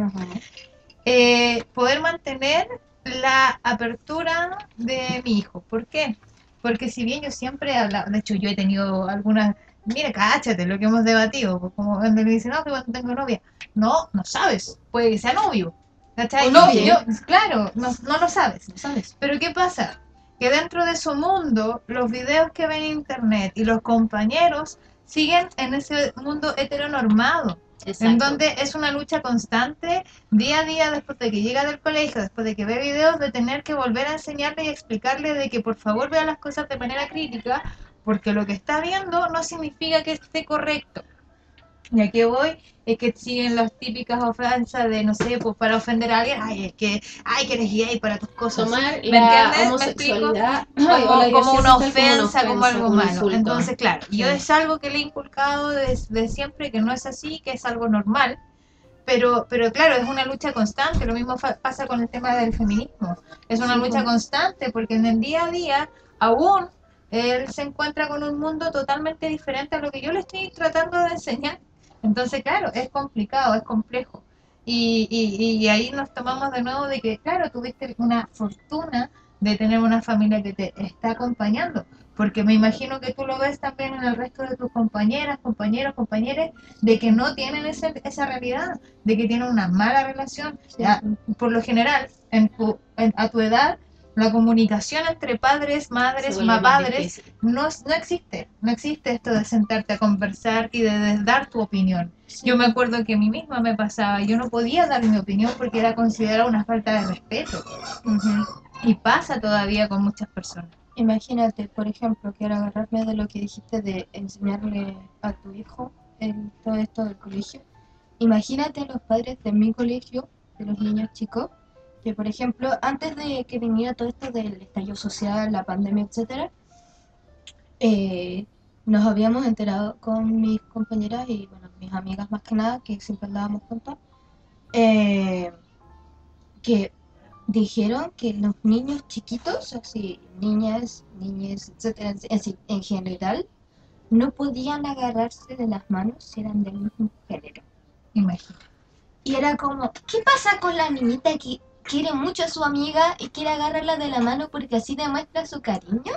eh, poder mantener la apertura de mi hijo. ¿Por qué? Porque si bien yo siempre he hablado, de hecho yo he tenido algunas, mira, cáchate lo que hemos debatido, pues como cuando me dicen, no, que cuando tengo novia, no, no sabes, puede que sea novio. ¿Cachai? O Yo- claro, no, no lo sabes. ¿No sabes? Pero ¿qué pasa? Que dentro de su mundo, los videos que ven en internet y los compañeros siguen en ese mundo heteronormado, en Exacto. donde es una lucha constante día a día después de que llega del colegio, después de que ve videos, de tener que volver a enseñarle y explicarle de que por favor vea las cosas de manera crítica, porque lo que está viendo no significa que esté correcto. Y aquí voy, es que siguen las típicas ofensas de, no sé, pues para ofender a alguien, ay, es que, ay, que eres gay para tus cosas. Tomar ¿Me la entiendes? ¿Me como, una ofensa, como algo malo. Entonces, claro, yo Sí. es algo que le he inculcado desde siempre, que no es así, que es algo normal. Pero, pero claro, es una lucha constante. Lo mismo pasa con el tema del feminismo. Es una Sí, lucha pues. constante porque en el día a día aún él se encuentra con un mundo totalmente diferente a lo que yo le estoy tratando de enseñar. Entonces, claro, es complicado, es complejo. Y, y, y ahí nos tomamos de nuevo de que, claro, tuviste una fortuna de tener una familia que te está acompañando, porque me imagino que tú lo ves también en el resto de tus compañeras, compañeros, compañeras, de que no tienen ese- esa realidad, de que tienen una mala relación. Ya, por lo general, en tu, en- a tu edad, la comunicación entre padres, madres, vuelve ma- más padres, difícil. no, no existe. No existe esto de sentarte a conversar y de, de dar tu opinión. Yo me acuerdo que a mí misma me pasaba, yo no podía dar mi opinión porque era considerada una falta de respeto. Y pasa todavía con muchas personas. Imagínate, por ejemplo, quiero agarrarme de lo que dijiste de enseñarle a tu hijo en todo esto del colegio. imagínate los padres de mi colegio, de los niños chicos, que por ejemplo, antes de que viniera todo esto del estallido social, la pandemia, etcétera, eh, nos habíamos enterado con mis compañeras y bueno, mis amigas más que nada, que siempre andábamos juntas, eh, que dijeron que los niños chiquitos, así, niñas, niñas, etcétera, en, en- en general, no podían agarrarse de las manos si eran del mismo género. Imagínate. Y era como, ¿qué pasa con la niñita que quiere mucho a su amiga y quiere agarrarla de la mano porque así demuestra su cariño?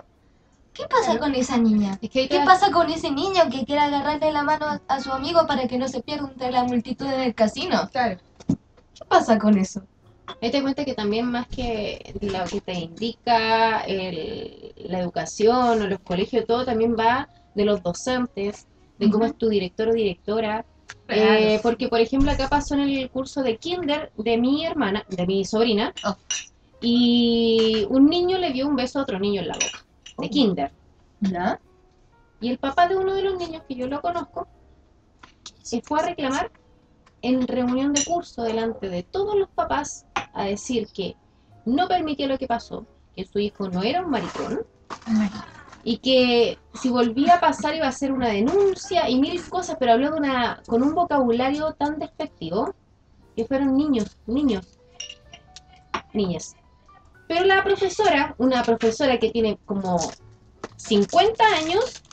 ¿Qué pasa con esa niña? Es que ahí ¿Qué pasa con ese niño que quiere agarrarle la mano a, a su amigo para que no se pierda entre la multitud en el casino? Claro. ¿Qué pasa con eso? Te cuenta que también más que lo que te indica el- la educación o los colegios, todo también va de los docentes, de cómo Ujú. es tu director o directora. Claro. Eh, porque, por ejemplo, acá pasó en el curso de kinder de mi hermana, de mi sobrina, Oh. y un niño le dio un beso a otro niño en la boca, de Oh. kinder. ¿Ya? Y el papá de uno de los niños, que yo lo conozco, se fue a reclamar en reunión de curso delante de todos los papás a decir que no permitía lo que pasó, que su hijo no era un maricón. Y que si volvía a pasar iba a ser una denuncia y mil cosas, pero habló de una, con un vocabulario tan despectivo que fueron niños, niños, niñas. Pero la profesora, una profesora que tiene como 50 años,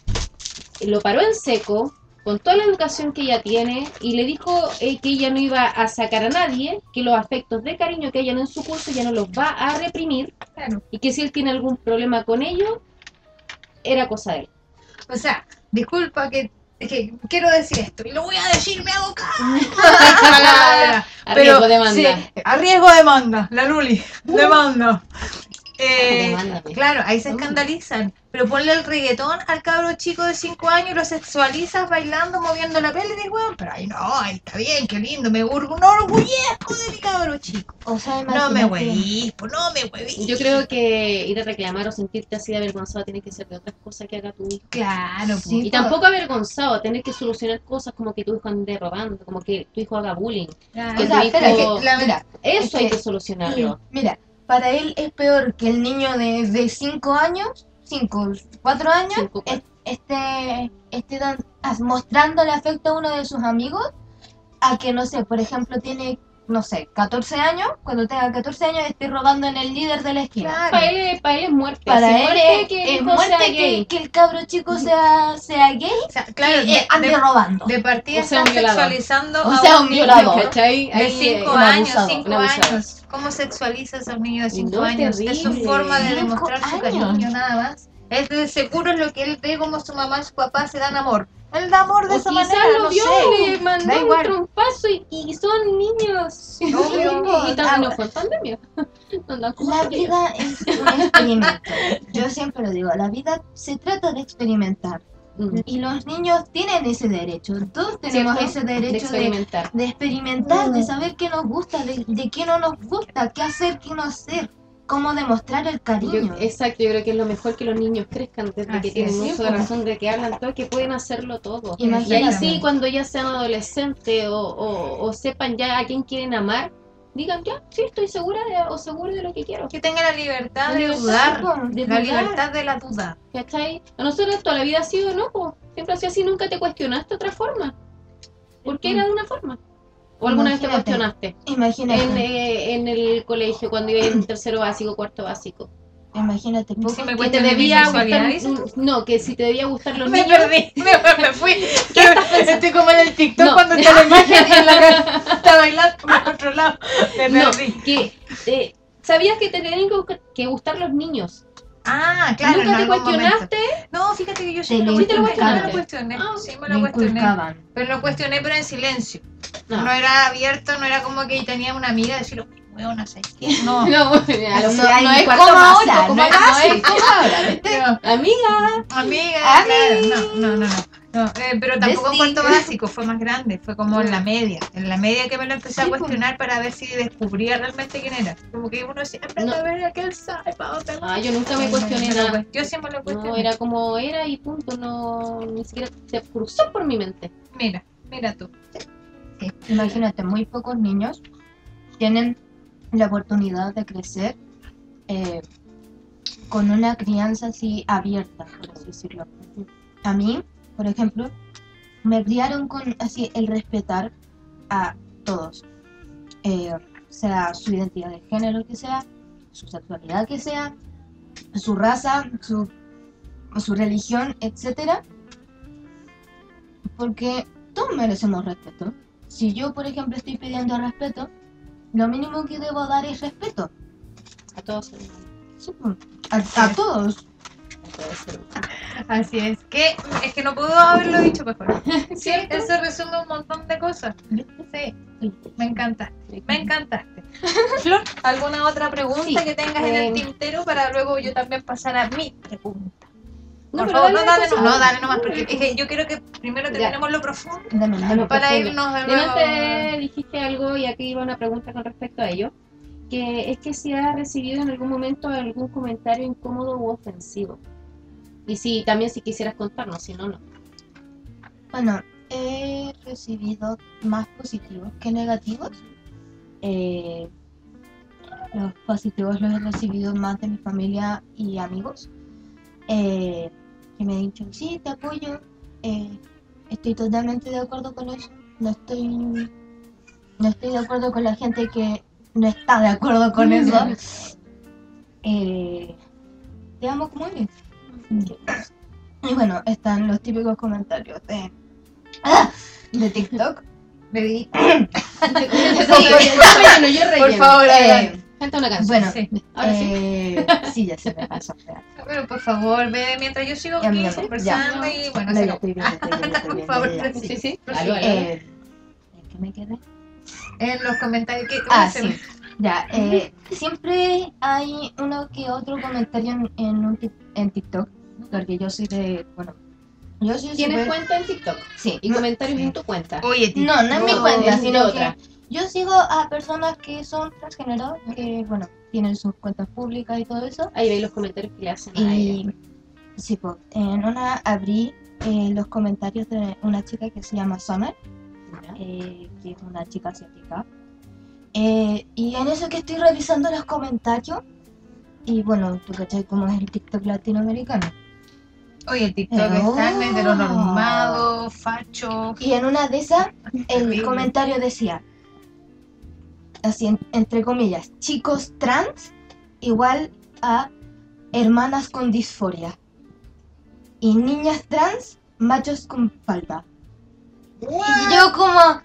lo paró en seco con toda la educación que ella tiene y le dijo eh, que ella no iba a sacar a nadie, que los afectos de cariño que hayan en su curso ya no los va a reprimir Claro. y que si él tiene algún problema con ello, era cosa de él. O sea, disculpa que, que quiero decir esto y lo voy a decir, me hago cara. A riesgo de demanda. Sí, a riesgo de demanda, la Luli, demanda. Eh, Demándame. claro, ahí se Mm. escandalizan. Pero ponle el reggaetón al cabro chico de 5 años, lo sexualizas bailando, moviendo la peli, y weón, pero ahí no, ahí está bien, qué lindo, me orgullezco de mi cabro chico. O sea, No me huevís, pues no me huevís. Yo creo que ir a reclamar o sentirte así de avergonzado tiene que ser de otras cosas que haga tu hijo. Claro, Sí, Y tampoco avergonzado, tener que solucionar cosas como que tu hijo ande robando, como que tu hijo haga bullying. claro. que O sea, tu espera, hijo- que la- mira, Eso Es hay que- que solucionarlo. Mira, para él es peor que el niño de 5 años, 5, 4 años, Cinco, cuatro. es- esté, esté as- mostrándole afecto a uno de sus amigos, a que, no sé, por ejemplo, tiene, no sé, 14 años, cuando tenga 14 años esté robando en el líder de la esquina. Claro. Para él, es- para él es muerte. Para Así, él muerte es, que el es muerte sea que, que el cabro chico sea, sea gay O sea, claro, y de, eh, ande de- robando. de partida O sea, están un sexualizando O a sea, un niño violador. ¿Cachai? de Ahí, 5 eh, un años, abusador, 5 un abusador. años. ¿Cómo sexualiza a esos niños de 5 No, años? Es su terrible. forma de demostrar su cariño, nada más. Es de seguro es lo que él ve como su mamá y su papá se dan amor. Da amor de O esa manera, lo no vio sé. y le mandó Da un igual. trompazo y, y son niños. Obvio. [LAUGHS] y también no fue pandemia. [LAUGHS] No La vida es un experimento. Yo siempre lo digo, la vida se trata de experimentar. Mm. Y los niños tienen ese derecho. Todos tenemos ¿Cierto? ese de derecho de, experimentar. de experimentar, de saber qué nos gusta, de, de qué no nos gusta, qué hacer, qué no hacer, cómo demostrar el Yo- cariño. exacto, yo creo que es lo mejor que los niños crezcan desde Así que tienen uso de razón, de que hablan todo, que pueden hacerlo todo. Imagínate. Y ahí sí, cuando ya sean adolescentes o, o- o sepan ya a quién quieren amar, digan ya, sí, estoy segura de- o seguro de lo que quiero. Que tenga la libertad La de libertad, dudar. de La dudar. libertad de la duda. ¿Cachai? A nosotros toda la vida ha sido, no, po. siempre ha sido así, nunca te cuestionaste otra forma. ¿Por qué era de una forma? ¿O alguna vez te Imagínate. cuestionaste? Imagínate, En, eh, en el colegio, cuando iba en tercero básico, cuarto básico. imagínate. poco Sí, me que Que te debía gustar, no, que si te debía gustar los [LAUGHS] Me niños, perdí, [LAUGHS] me, me fui. Estoy como en el TikTok No. cuando está [LAUGHS] la imagen y la está bailando por otro lado. Me no, perdí. que eh, sabías que te tenían que gustar los niños. Ah, claro. ¿Nunca te cuestionaste? momento. No, fíjate que yo sí me lo te lo cuestioné. me lo cuestioné. Ah, Sí, me me lo cuestioné. inculcaban. Pero lo cuestioné, pero en silencio. No. No era abierto, no era como que tenía una amiga y decirle, weón, ¿sabes qué? [LAUGHS] [LAUGHS] No. No, No, es como ahora, [LAUGHS] no es- como ahora, Amiga, amiga, Ami. claro, no, no, no, no. No, eh, pero tampoco en cuarto básico, fue más grande, fue como en la media. En la media que me lo empecé a pues. cuestionar para ver si descubría realmente quién era. Como que uno siempre No. a ver a qué él sabe, para dónde va. Ah, yo nunca me cuestioné lo nada. Yo siempre lo cuestioné. No, era como era y punto, no, ni siquiera se cruzó por mi mente. Mira, mira tú. Sí, imagínate, muy pocos niños tienen la oportunidad de crecer eh, con una crianza así abierta, por así decirlo. A mí, por ejemplo, me criaron con así el respetar a todos, eh, sea su identidad de género que sea, su sexualidad que sea, su raza, su, su religión, etcétera, porque todos merecemos respeto. Si yo, por ejemplo, estoy pidiendo respeto, lo mínimo que debo dar es respeto. A todos. Pues, a todos. [LAUGHS] Así es. Que es que no puedo haberlo dicho mejor. [LAUGHS] Sí, eso resume un montón de cosas. Sí, me encantaste. Me encantaste. [LAUGHS] Flor, ¿alguna otra pregunta Sí, que tengas en el eh, tintero para luego yo también pasar a mi pregunta? No, Por favor, no, dale, dale, no, ah. dale nomás, porque es que yo quiero que primero terminemos lo profundo Dame, dame. para profundo. irnos de nuevo. antes dijiste algo y aquí iba una pregunta con respecto a ello, que es que si has recibido en algún momento algún comentario incómodo u ofensivo. Y si también si quisieras contarnos, si no, no. Bueno, he recibido más positivos que negativos. Eh, los positivos los he recibido más de mi familia y amigos. eh, que me han dicho, sí, te apoyo. eh, estoy totalmente de acuerdo con eso. No estoy, no estoy de acuerdo con la gente que no está de acuerdo con eso. Te amo como eres. Y bueno, están los típicos comentarios de, ¡Ah! de TikTok. [LAUGHS] Relleno. por favor, Eh. Canta una canción. bueno, Sí. Ahora sí. eh, sí, ya se me pasó. Pero por favor, ve mientras yo sigo aquí conversando y bueno, No, estoy bien, estoy bien, [LAUGHS] Por favor, ya. Sí, sí. Eh, ¿En qué me quedé? en los comentarios que Ah, sí. Ya, eh, siempre hay uno que otro comentario en, en, un en TikTok, porque yo soy de, bueno, yo soy ¿Tienes cuenta en TikTok? Sí. ¿Y comentarios en tu cuenta? Oye. No, no es mi cuenta, sino otra. que yo sigo a personas que son transgénero, que, bueno, tienen sus cuentas públicas y todo eso. Ahí veis los comentarios que le hacen a ella. Y sí, pues, en una abrí eh, los comentarios de una chica que se llama Summer, eh, que es una chica asiática. Eh, y en eso que estoy revisando los comentarios, y bueno, tú cachai cómo es el TikTok latinoamericano. Oye, el TikTok es tan oh. heteronormado, facho. Y en una de esas, el comentario decía, así en- entre comillas, chicos trans igual a hermanas con disforia. Y niñas trans, machos con falda. Y yo como,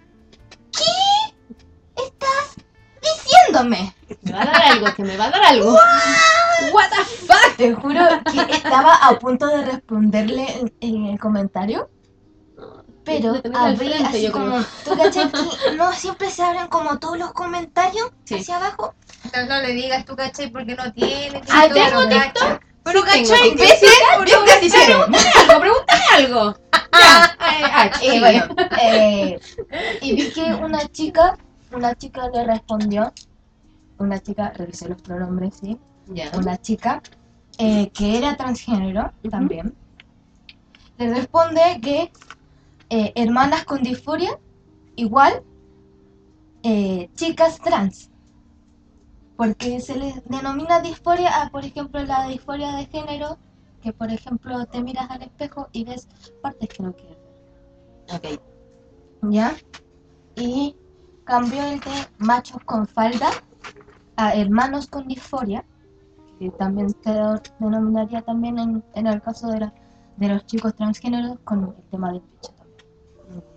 diciéndome? Me va a dar algo, que me va a dar algo. What the fuck? Te juro que estaba a punto de responderle en, en el comentario. Pero abrí frente, así yo como. ¿tú cachai que no siempre se abren como todos los comentarios Sí. hacia abajo? No, no le digas tú, ¿cachai? Porque no tiene. Ah, TikTok, ¿tengo cacha. Pero, Sí ¿cachai? TikTok. Sí. Pregúntame algo, pregúntame algo. [LAUGHS] Ay, ah, Y sí. bueno, eh, y vi que una chica, una chica le respondió, una chica, revisé los pronombres, sí, una chica eh, que era transgénero también, le responde que eh, hermanas con disforia igual eh, chicas trans. Porque se les denomina disforia a, por ejemplo, la disforia de género, que por ejemplo te miras al espejo y ves partes que no quieres ver. Ok. ¿Ya? Y cambió el de machos con falda a hermanos con disforia, que también se denominaría también en, en el caso de, la- de los chicos transgéneros con el tema del pecho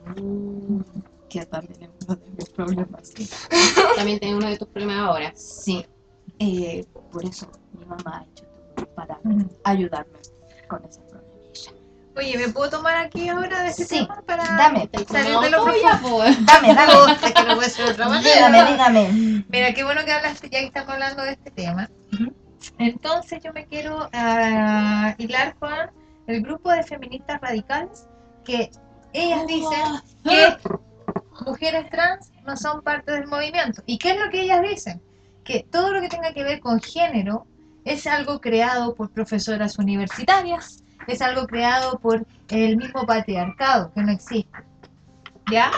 también. Que también es uno de mis problemas. Sí. [LAUGHS] También tengo uno de tus problemas ahora. Sí. Eh, por eso mi mamá ha hecho todo para ayudarme con problemilla. Oye, ¿me puedo tomar aquí ahora de este Sí, tema para dame. Salir como de lo profundo? Dame, dame. [LAUGHS] Es que no puede ser otra manera. dígame, dígame. Mira, qué bueno que hablaste ya que estamos hablando de este tema. Entonces yo me quiero ah, hilar con el grupo de feministas radicales que ellas dicen que mujeres trans no son parte del movimiento. ¿Y qué es lo que ellas dicen? Que todo lo que tenga que ver con género es algo creado por profesoras universitarias, es algo creado por el mismo patriarcado que no existe. ¿Ya?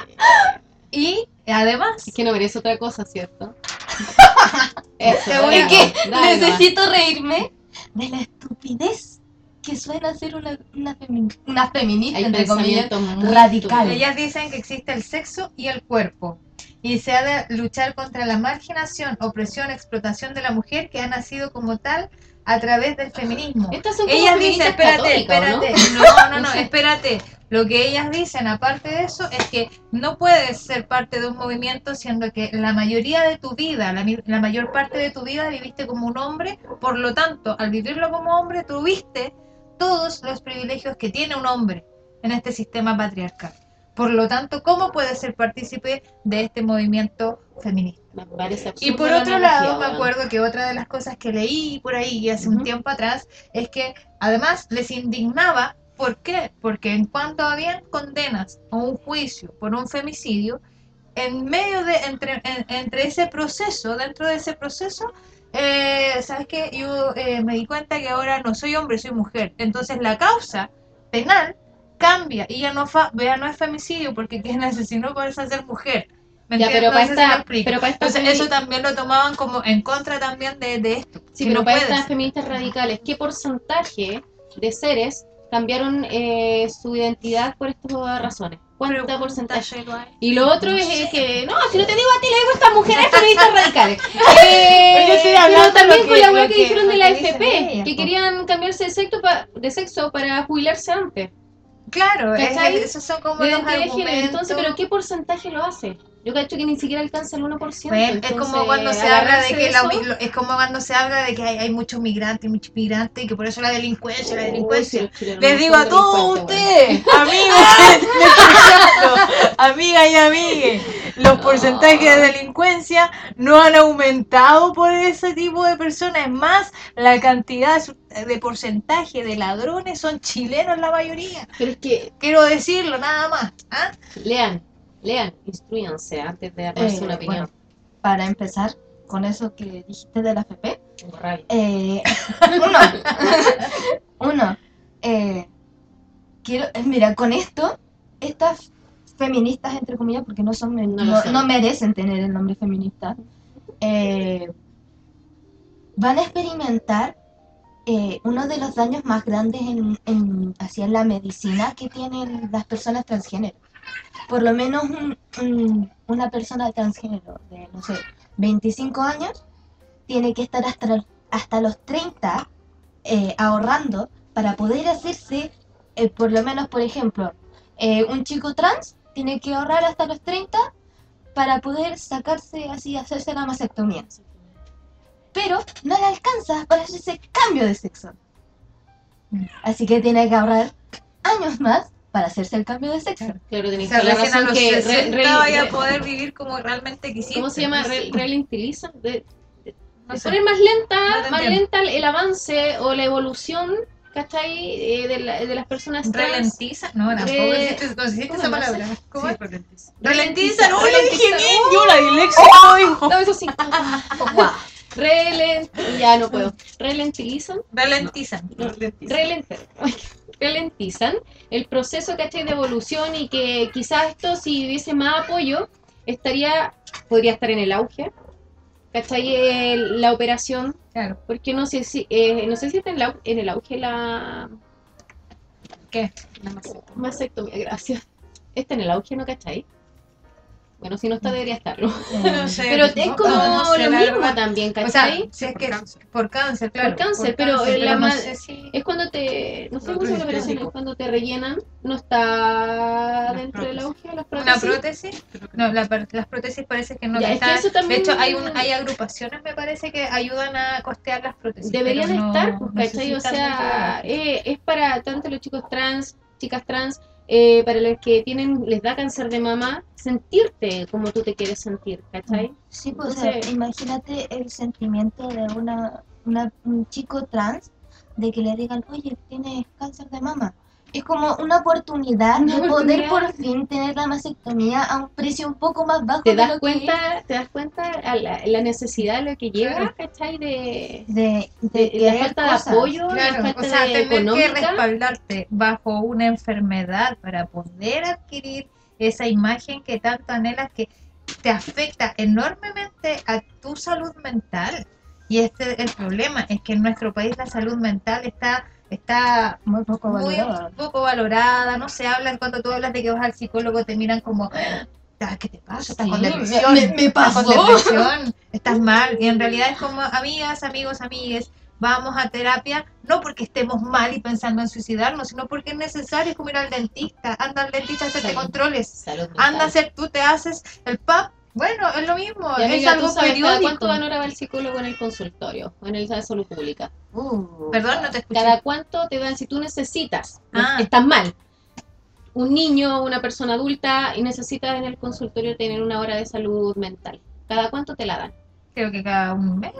Y además, Es que no merece otra cosa, ¿cierto? [LAUGHS] Eso, Es que dale, necesito reírme de la estupidez que suele ser una, una, femi- una feminista, Hay entre comillas. radical. ellas dicen que existe el sexo y el cuerpo. Y se ha de luchar contra la marginación, opresión, explotación de la mujer que ha nacido como tal a través del feminismo. Estas son como Ellas dicen, espérate, espérate, [LAUGHS] no, no, no, No espérate. Lo que ellas dicen, aparte de eso, es que no puedes ser parte de un movimiento siendo que la mayoría de tu vida, la, la mayor parte de tu vida viviste como un hombre, por lo tanto, al vivirlo como hombre, tuviste todos los privilegios que tiene un hombre en este sistema patriarcal. Por lo tanto, ¿cómo puedes ser partícipe de este movimiento feminista? Me parece Y por otro lado, me acuerdo que otra de las cosas que leí por ahí hace un tiempo atrás es que además les indignaba, ¿por qué? Porque en cuanto habían condenas o un juicio por un femicidio, en medio de, entre, en- entre ese proceso, dentro de ese proceso, eh, ¿sabes qué? Yo eh, me di cuenta que ahora no soy hombre, soy mujer. Entonces la causa penal cambia y ya no, fa, ya no es femicidio porque quien asesinó por eso ser mujer. ¿Me Ya, pero para esta, pero para esta Entonces eso también lo tomaban como en contra también de, de esto. Sí, pero no para puedes. estas feministas radicales, ¿qué porcentaje de seres cambiaron eh, su identidad por estas razones? ¿Cuánto porcentaje? Y lo otro es eh, que, no, si no te digo a ti, le digo a estas mujeres feministas [LAUGHS] radicales. Eh, pero también con la hueá que, que- dijeron de la FP, que querían cambiarse de sexo, pa- de sexo para jubilarse antes. Claro, esos son como los argumentos. Entonces, ¿pero qué porcentaje lo hace? Yo cacho que ni siquiera alcanza el 1%. Bueno, es como cuando se habla de que la- es como cuando se habla de que hay, hay muchos migrantes, muchos migrantes y que por eso la delincuencia, la sí, delincuencia. Les no digo a todos ustedes, [LAUGHS] amigas, amigas y amigues, los porcentajes de delincuencia no han aumentado por ese tipo de personas. Es más, la cantidad de porcentaje de ladrones son chilenos la mayoría. Pero es que Quiero decirlo nada más. ¿ah? lean, lean, instruyanse antes de darse Eh, una opinión. bueno, para empezar con eso que dijiste de la FP, eh, [LAUGHS] uno, uno, eh, quiero, mira, con esto, estas feministas, entre comillas, porque no son, No no, merecen tener el nombre feminista, eh, van a experimentar eh, uno de los daños más grandes en, en- hacia la medicina que tienen las personas transgénero. Por lo menos un- un- una persona transgénero de, no sé, 25 años tiene que estar hasta, hasta los 30 eh, ahorrando para poder hacerse, eh, por lo menos, por ejemplo, eh, un chico trans tiene que ahorrar hasta los 30 para poder sacarse así, hacerse la mastectomía. Pero no le alcanza para hacerse cambio de sexo. Así que tiene que ahorrar años más para hacerse el cambio de sexo. Claro, O tenéis sea, toda la a razón los que re- 60 re- vaya a re- poder vivir como realmente quisiste. ¿Cómo se llama? Re- Relentilizan. De, No sé. poner más lenta, No más lenta el, el avance o la evolución, ¿cachai? Eh, de, la- de las personas trans. ¿Ralentiza? No, tampoco Re- existe, no existe ¿cómo esa palabra. ¿Cómo es? Ralentiza. Ralentiza, no, lo dije Ralentiza. bien. Yo la [LAUGHS] no dijo. No, eso sí. Relent... Ya no puedo. Relentilizan. Ralentizan. Relent- [LAUGHS] Ralentizan el proceso, ¿cachai? De evolución y que quizás esto, si hubiese más apoyo, estaría, podría estar en el auge. ¿Cachai? El- la operación Claro. Porque no sé si, eh, no sé si está en, la- en el auge la ¿Qué? mastectomía, gracias. Está en el auge, ¿no cachai? Bueno, si no está, debería estarlo. No [LAUGHS] sé, Pero no, es como no lo mismo también, O sea, ¿cachai? si es que por cáncer, claro. Por cáncer, pero la no ma- sé si- es cuando te, no sé cómo se estético. es cuando te rellenan, no está dentro del auge las ¿Una prótesis. prótesis? No, la las prótesis parece que no Ya, es que están. eso también- De hecho, hay, un, hay agrupaciones, me parece, que ayudan a costear las prótesis. Deberían estar, pues, no sé si ¿cachai? O sea, de eh, es para tanto los chicos trans, chicas trans, eh, para los que tienen, les da cáncer de mama, sentirte como tú te quieres sentir, ¿cachai? Sí, pues, o sea, imagínate el sentimiento de una, una- un chico trans de que le digan, oye, tienes cáncer de mama. Es como una oportunidad Una de poder por fin tener la mastectomía a un precio un poco más bajo ¿Te de das que cuenta, te das cuenta a la, la necesidad a lo que llega, ¿cachai? De, de, de de la falta cosas. de apoyo, la Claro, falta o sea, de tener que económica. respaldarte bajo una enfermedad para poder adquirir esa imagen que tanto anhelas que te afecta enormemente a tu salud mental. Y este es el problema, es que en nuestro país la salud mental está está Muy poco muy valorada. poco valorada, no se habla cuando tú hablas de que vas al psicólogo te miran como "Ah, ¿qué te pasa? Estás con depresión, me- me estás con pasó". depresión, estás [LAUGHS] mal y en realidad es como amigas, amigos, amigues, vamos a terapia no porque estemos mal y pensando en suicidarnos, sino porque es necesario, es como ir al dentista, anda al dentista a hacerte Sí. controles, anda a hacer, tú te haces el PAP, bueno, es lo mismo, es amiga, ¿tú algo sabes cada periódico. cuánto van hora va el psicólogo en el consultorio o en el de salud pública? Uh, Perdón, no te escuché. Cada cuánto te dan, si tú necesitas, Ah. estás mal, un niño, una persona adulta y necesitas en el consultorio tener una hora de salud mental. ¿Cada cuánto te la dan? Creo que cada un mes,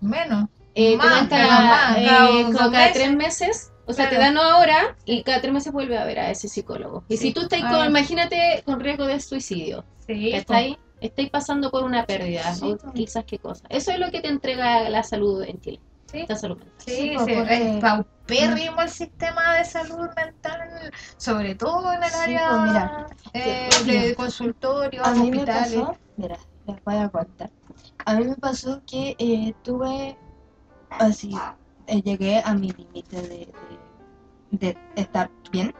menos. Eh, Más, te dan cada más, eh, cada como dos cada meses. tres meses. O sea, te dan ahora y cada tres meses vuelve a ver a ese psicólogo. Y Sí. si tú estás, Ah. con, imagínate, con riesgo de suicidio, Sí, ¿estáis? Estáis pasando por una pérdida, Sí, o po. quizás qué cosa. Eso es lo que te entrega la salud en Chile, Sí. la salud mental. Sí, Sí, sí, pues, porque- es paupérrimo el sistema de salud mental, sobre todo en el Sí, área pues, mira, eh, mira, de consultorios, A mí me hospitales. pasó, mira, les voy a contar. A mí me pasó que eh, tuve, así, eh, llegué a mi límite de, de, de estar bien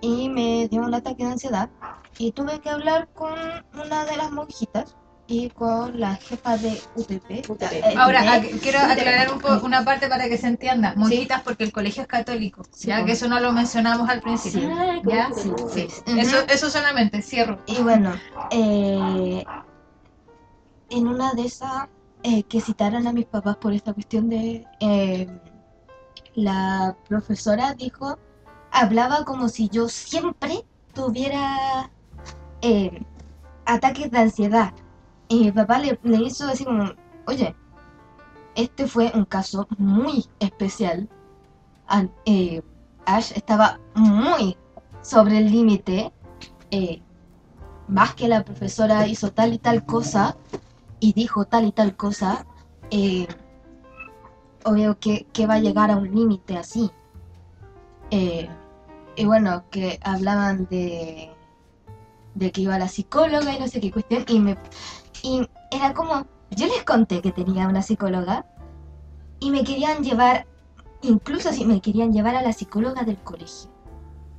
y me dio un ataque de ansiedad y tuve que hablar con una de las monjitas y con la jefa de UTP. UTP. eh, Ahora, quiero aclarar un po- una parte para que se entienda. Monjitas porque el colegio es católico, Sí, ya que eso no lo mencionamos al principio. Ah, ¿Ya? eso, eso solamente, cierro. Y bueno, eh, en una de esas eh, que citaron a mis papás por esta cuestión de eh, la profesora dijo, hablaba como si yo siempre tuviera eh, ataques de ansiedad. Y mi papá le, le hizo decir oye, este fue un caso muy especial. Eh, Ash estaba muy sobre el límite. eh, más que la profesora hizo tal y tal cosa y dijo tal y tal cosa, eh, obvio que, que va a llegar a un límite así. Y bueno, que hablaban de, de que iba a la psicóloga y no sé qué cuestión, y, me, y era como, yo les conté que tenía una psicóloga y me querían llevar, incluso si me querían llevar a la psicóloga del colegio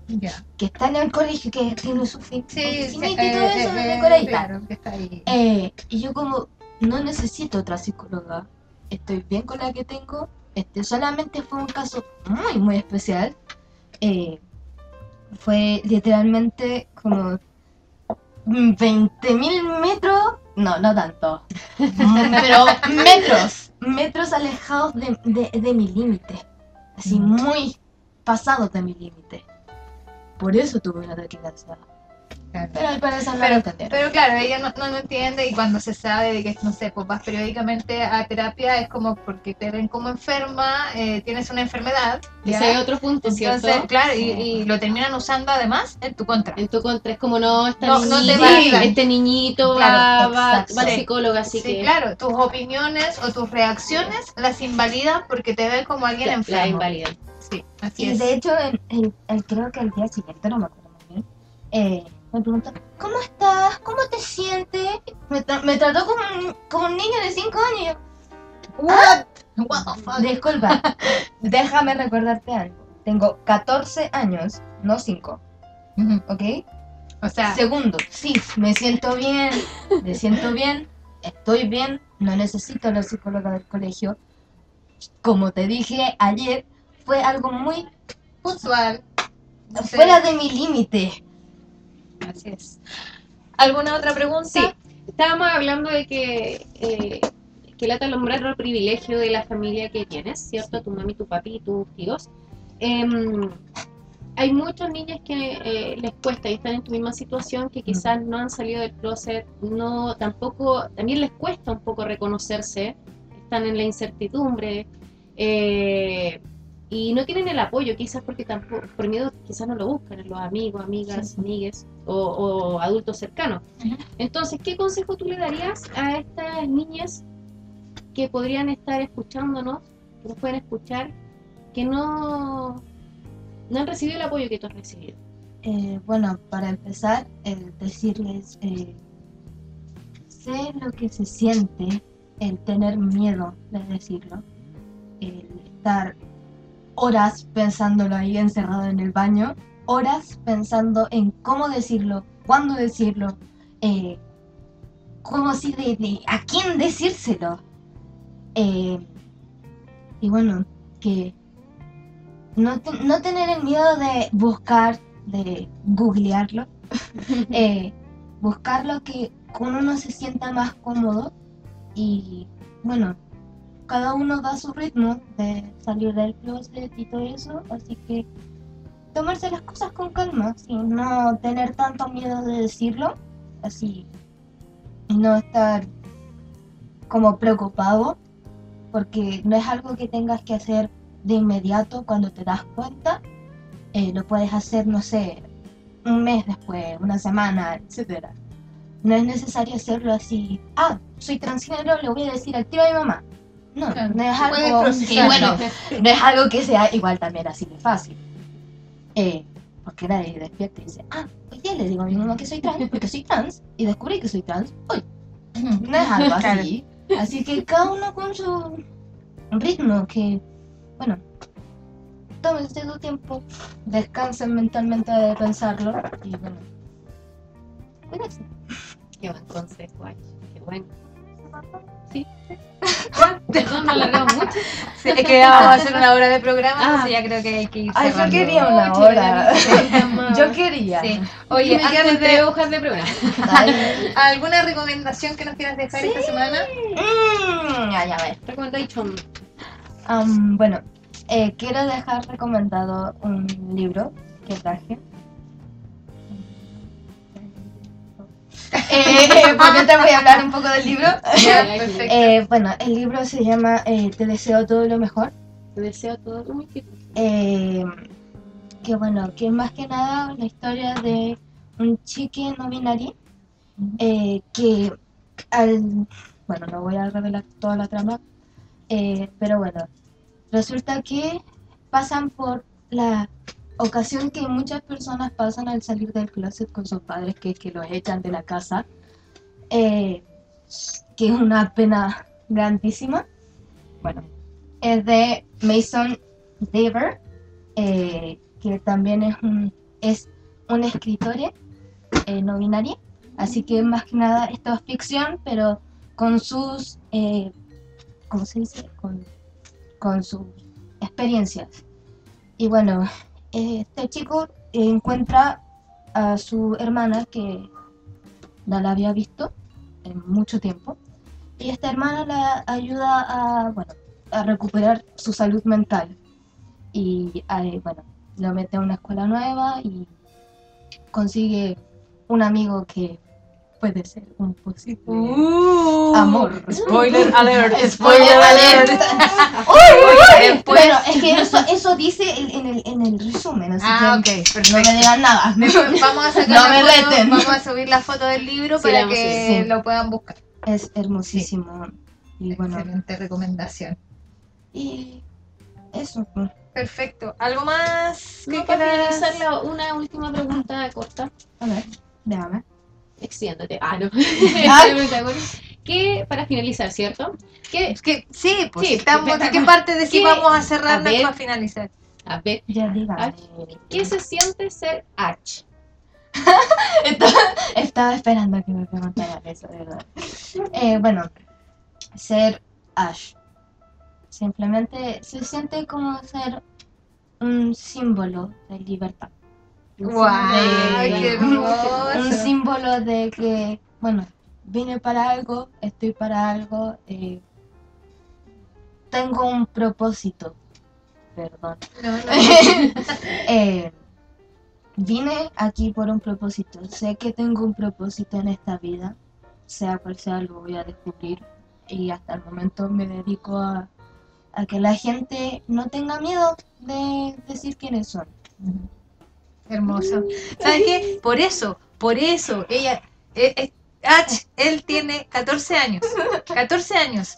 Ya. que está en el colegio, que tiene su fin, Sí, sí, y todo eh, eso, eh, ahí. claro, que está ahí. Eh, y yo como, no necesito otra psicóloga, estoy bien con la que tengo, este solamente fue un caso muy, muy especial. Eh, fue literalmente como 20.000 metros, no, no tanto, pero metros, metros alejados de, de- de mi límite, así muy pasados de mi límite. Por eso tuve un ataque de ansiedad. Claro. Pero al parecer no Pero- lo entendieron. Pero claro, ella no, no lo entiende y cuando se sabe de que, no sé, pues vas periódicamente a terapia es como porque te ven como enferma, eh, tienes una enfermedad. ¿ya? Ese es otro punto, ¿cierto? Entonces, claro, y, y lo terminan usando además en tu contra. En tu contra es como no, esta No, no te niñita- validan. este niñito Claro, va, va, exacto. va al Sí. psicólogo, así sí, que claro, tus opiniones o tus reacciones las invalidan porque te ven como alguien la, la enfermo. invalidan. Sí, así Y es. de hecho, en- en- en- creo que el día siguiente, no me acuerdo muy bien, eh, me preguntó, ¿cómo estás? ¿Cómo te sientes? Me, tra- me trató como un, como un niño de 5 años. What? What the fuck? Disculpa, déjame recordarte algo. Tengo 14 años, no 5, Ujú. ¿ok? O sea, Segundo, sí, me siento bien, me siento bien, estoy bien, no necesito a la psicóloga del colegio. Como te dije ayer, fue algo muy puntual. No sé. fuera de mi límite. Así es. ¿Alguna otra pregunta? Sí, estábamos hablando de que, eh, que lata nombrar el privilegio de la familia que tienes, ¿cierto? Tu mami, tu papi y tus tíos. Em, hay muchos niños que eh, les cuesta y están en tu misma situación que quizás no han salido del closet, no tampoco, también les cuesta un poco reconocerse, están en la incertidumbre eh, y no tienen el apoyo, quizás porque tampoco, por miedo quizás no lo buscan los amigos, amigas, Sí. amigues o, o adultos cercanos. Entonces, ¿qué consejo tú le darías a estas niñas que podrían estar escuchándonos, que nos pueden escuchar, que no, no han recibido el apoyo que tú has recibido? Eh, bueno, para empezar, eh, decirles, eh, sé lo que se siente el tener miedo de decirlo, el estar horas pensándolo ahí encerrado en el baño, horas pensando en cómo decirlo, cuándo decirlo, eh, cómo si de, de- a quién decírselo. Eh, y bueno, que no, te- no tener el miedo de buscar, de googlearlo, [LAUGHS] eh, buscar lo que uno se sienta más cómodo y bueno, cada uno va a su ritmo de salir del closet y todo eso, así que tomarse las cosas con calma, sin no tener tanto miedo de decirlo, así, no estar como preocupado, porque no es algo que tengas que hacer de inmediato cuando te das cuenta, eh, lo puedes hacer, no sé, un mes después, una semana, etcétera. No es necesario hacerlo así, ah, soy transgénero, le voy a decir al tiro a mi mamá. No, no es algo que, bueno, no es algo que sea igual también así de fácil. Eh, porque nadie despierta y dice, ah, día le digo a mi mamá que soy trans, porque soy trans, y descubrí que soy trans hoy. [LAUGHS] No es algo [LAUGHS] así. Así que cada uno con su ritmo, que, bueno, tómense su tiempo, descansen mentalmente de pensarlo, y bueno, cuídense. Qué buen consejo, Ash. Qué bueno. Sí. [LAUGHS] Perdón, me alargamos mucho. Sí, es que [LAUGHS] vamos a hacer una hora de programa, Ah. entonces ya creo que hay que ir Ay, yo quería una hora. [LAUGHS] Yo quería. Sí. Oye, me antes tres de hojas de programa. Alguna recomendación que nos quieras dejar esta semana. Mm, ya, ya ves. Recommendation. Am, bueno, eh, quiero dejar recomendado un libro que traje. Eh, [LAUGHS] porque te voy a hablar un poco del libro. Ya. [LAUGHS] Eh, bueno, el libro se llama eh, Te deseo todo lo mejor. Te deseo todo lo mejor. Eh, que bueno, que más que nada la historia de un chique no binario eh, que al bueno no voy a revelar toda la trama eh, pero bueno resulta que pasan por la ocasión que muchas personas pasan al salir del closet con sus padres que los echan de la casa eh, que es una pena grandísima bueno es de Mason Dever eh, que también es un es un escritor eh, no binario Así que más que nada esto es ficción, pero con sus, eh, ¿cómo se dice? Con sus experiencias. Y bueno, este chico encuentra a su hermana que no la había visto en mucho tiempo. Y esta hermana la ayuda a, bueno, a recuperar su salud mental. Y eh, bueno, lo mete a una escuela nueva y consigue un amigo que puede ser un posible Uh, amor. Spoiler alert. [LAUGHS] Spoiler alert. Después- Bueno, es que eso, dice en, en el, en el resumen, así Ah, que no me digan nada. [LAUGHS] Vamos a sacar [LAUGHS] No la me foto, reten. vamos a subir la foto del libro Sí, para que sí. lo puedan buscar. Es hermosísimo. Y bueno, Excelente recomendación. y eso. Perfecto. ¿Algo más que No, para finalizar, una última pregunta corta. A ver, déjame. Extiéndete. Ah, no. [LAUGHS] Ah. ¿Qué, para finalizar, ¿cierto? ¿Qué, Es que, sí, pues Sí, estamos, ¿de qué parte de sí [LAUGHS] vamos a cerrar A ver. para finalizar? a ver, Ya. Ach, ¿qué se siente ser H? [LAUGHS] Estaba, estaba esperando que me preguntaran eso, de verdad. Eh, bueno, ser Ash. Simplemente se siente como ser un símbolo de libertad. ¡Guau! de- ¡Qué un hermoso! símbolo de que, bueno, vine para algo, estoy para algo, eh, tengo un propósito. Perdón. No, no. [LAUGHS] Eh, vine aquí por un propósito. Sé que tengo un propósito en esta vida. Sea cual sea, lo voy a descubrir. Y hasta el momento me dedico a, a que la gente no tenga miedo de decir quiénes son. Hermoso. ¿Sabes qué? Por eso, por eso, ella, eh, Ach, él tiene 14 años. 14 años.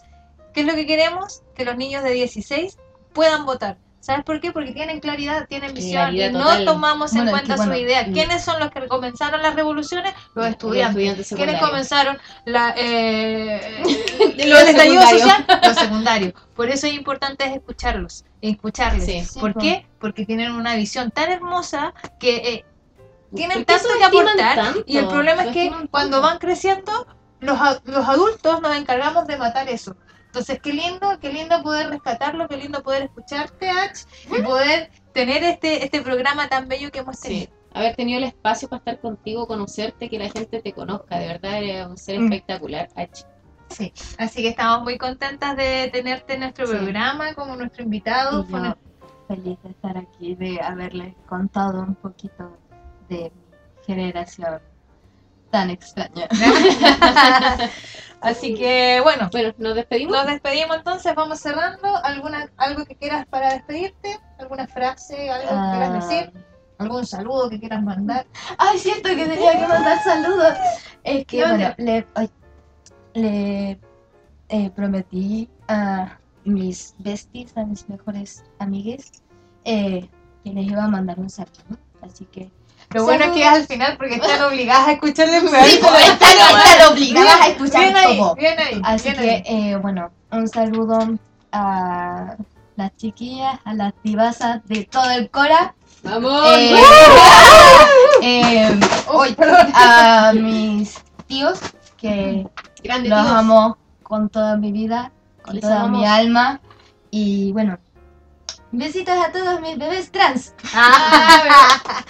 ¿Qué es lo que queremos? Que los niños de 16 puedan votar. ¿Sabes por qué? Porque tienen claridad, tienen visión Claridad y no total. tomamos en Bueno, cuenta que bueno, su idea. mm. ¿Quiénes son los que comenzaron las revoluciones? Los estudiantes. estudiantes ¿Quiénes comenzaron la, eh, [LAUGHS] Los el estallido secundarios. social? Los secundarios. Por eso es importante escucharlos, escucharles. Sí. Sí, ¿Por po. qué? Porque tienen una visión tan hermosa que eh, tienen ¿Por qué tanto que aportar tanto? y el problema es que cuando van creciendo los, los adultos nos encargamos de matar eso. Entonces, qué lindo, qué lindo poder rescatarlo, qué lindo poder escucharte, Ach, y poder tener este, este programa tan bello que hemos tenido. Sí, haber tenido el espacio para estar contigo, conocerte, que la gente te conozca, de verdad eres un ser Mm. espectacular. Ach. Sí. Así que estamos muy contentas de tenerte en nuestro Sí. programa como nuestro invitado. Fue feliz de estar aquí, de haberles contado un poquito de generación tan extraña. [LAUGHS] Así que, bueno, Bueno, nos despedimos. nos despedimos entonces, vamos cerrando. ¿Alguna, ¿Algo que quieras para despedirte? ¿Alguna frase, algo que quieras Ah, decir? ¿Algún saludo que quieras mandar? Ay, cierto que tenía que mandar saludos. Es que, bueno, le, ay, le eh, prometí a mis besties, a mis mejores amigues, eh, que les iba a mandar un saludo. Así que. Lo bueno es que es al final porque están obligadas a escucharle el Sí, pues, están, están obligadas a escuchar Bien ahí, todo. bien ahí. Así bien que, ahí. eh, bueno, un saludo a las chiquillas, a las divasas de todo el Cora. ¡Vamos! Eh, eh, hoy, a mis tíos, que los tíos. amo con toda mi vida, con Les toda mi alma. Y bueno, besitos a todos mis bebés trans. Ah,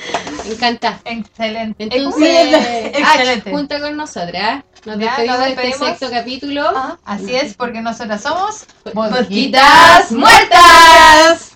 me [LAUGHS] encanta. Excelente. Entonces, Excelente. Ach, junta con nosotras. Nos Ya, despedimos de este sexto capítulo. Así es, porque nosotras somos Mosquitas muertas!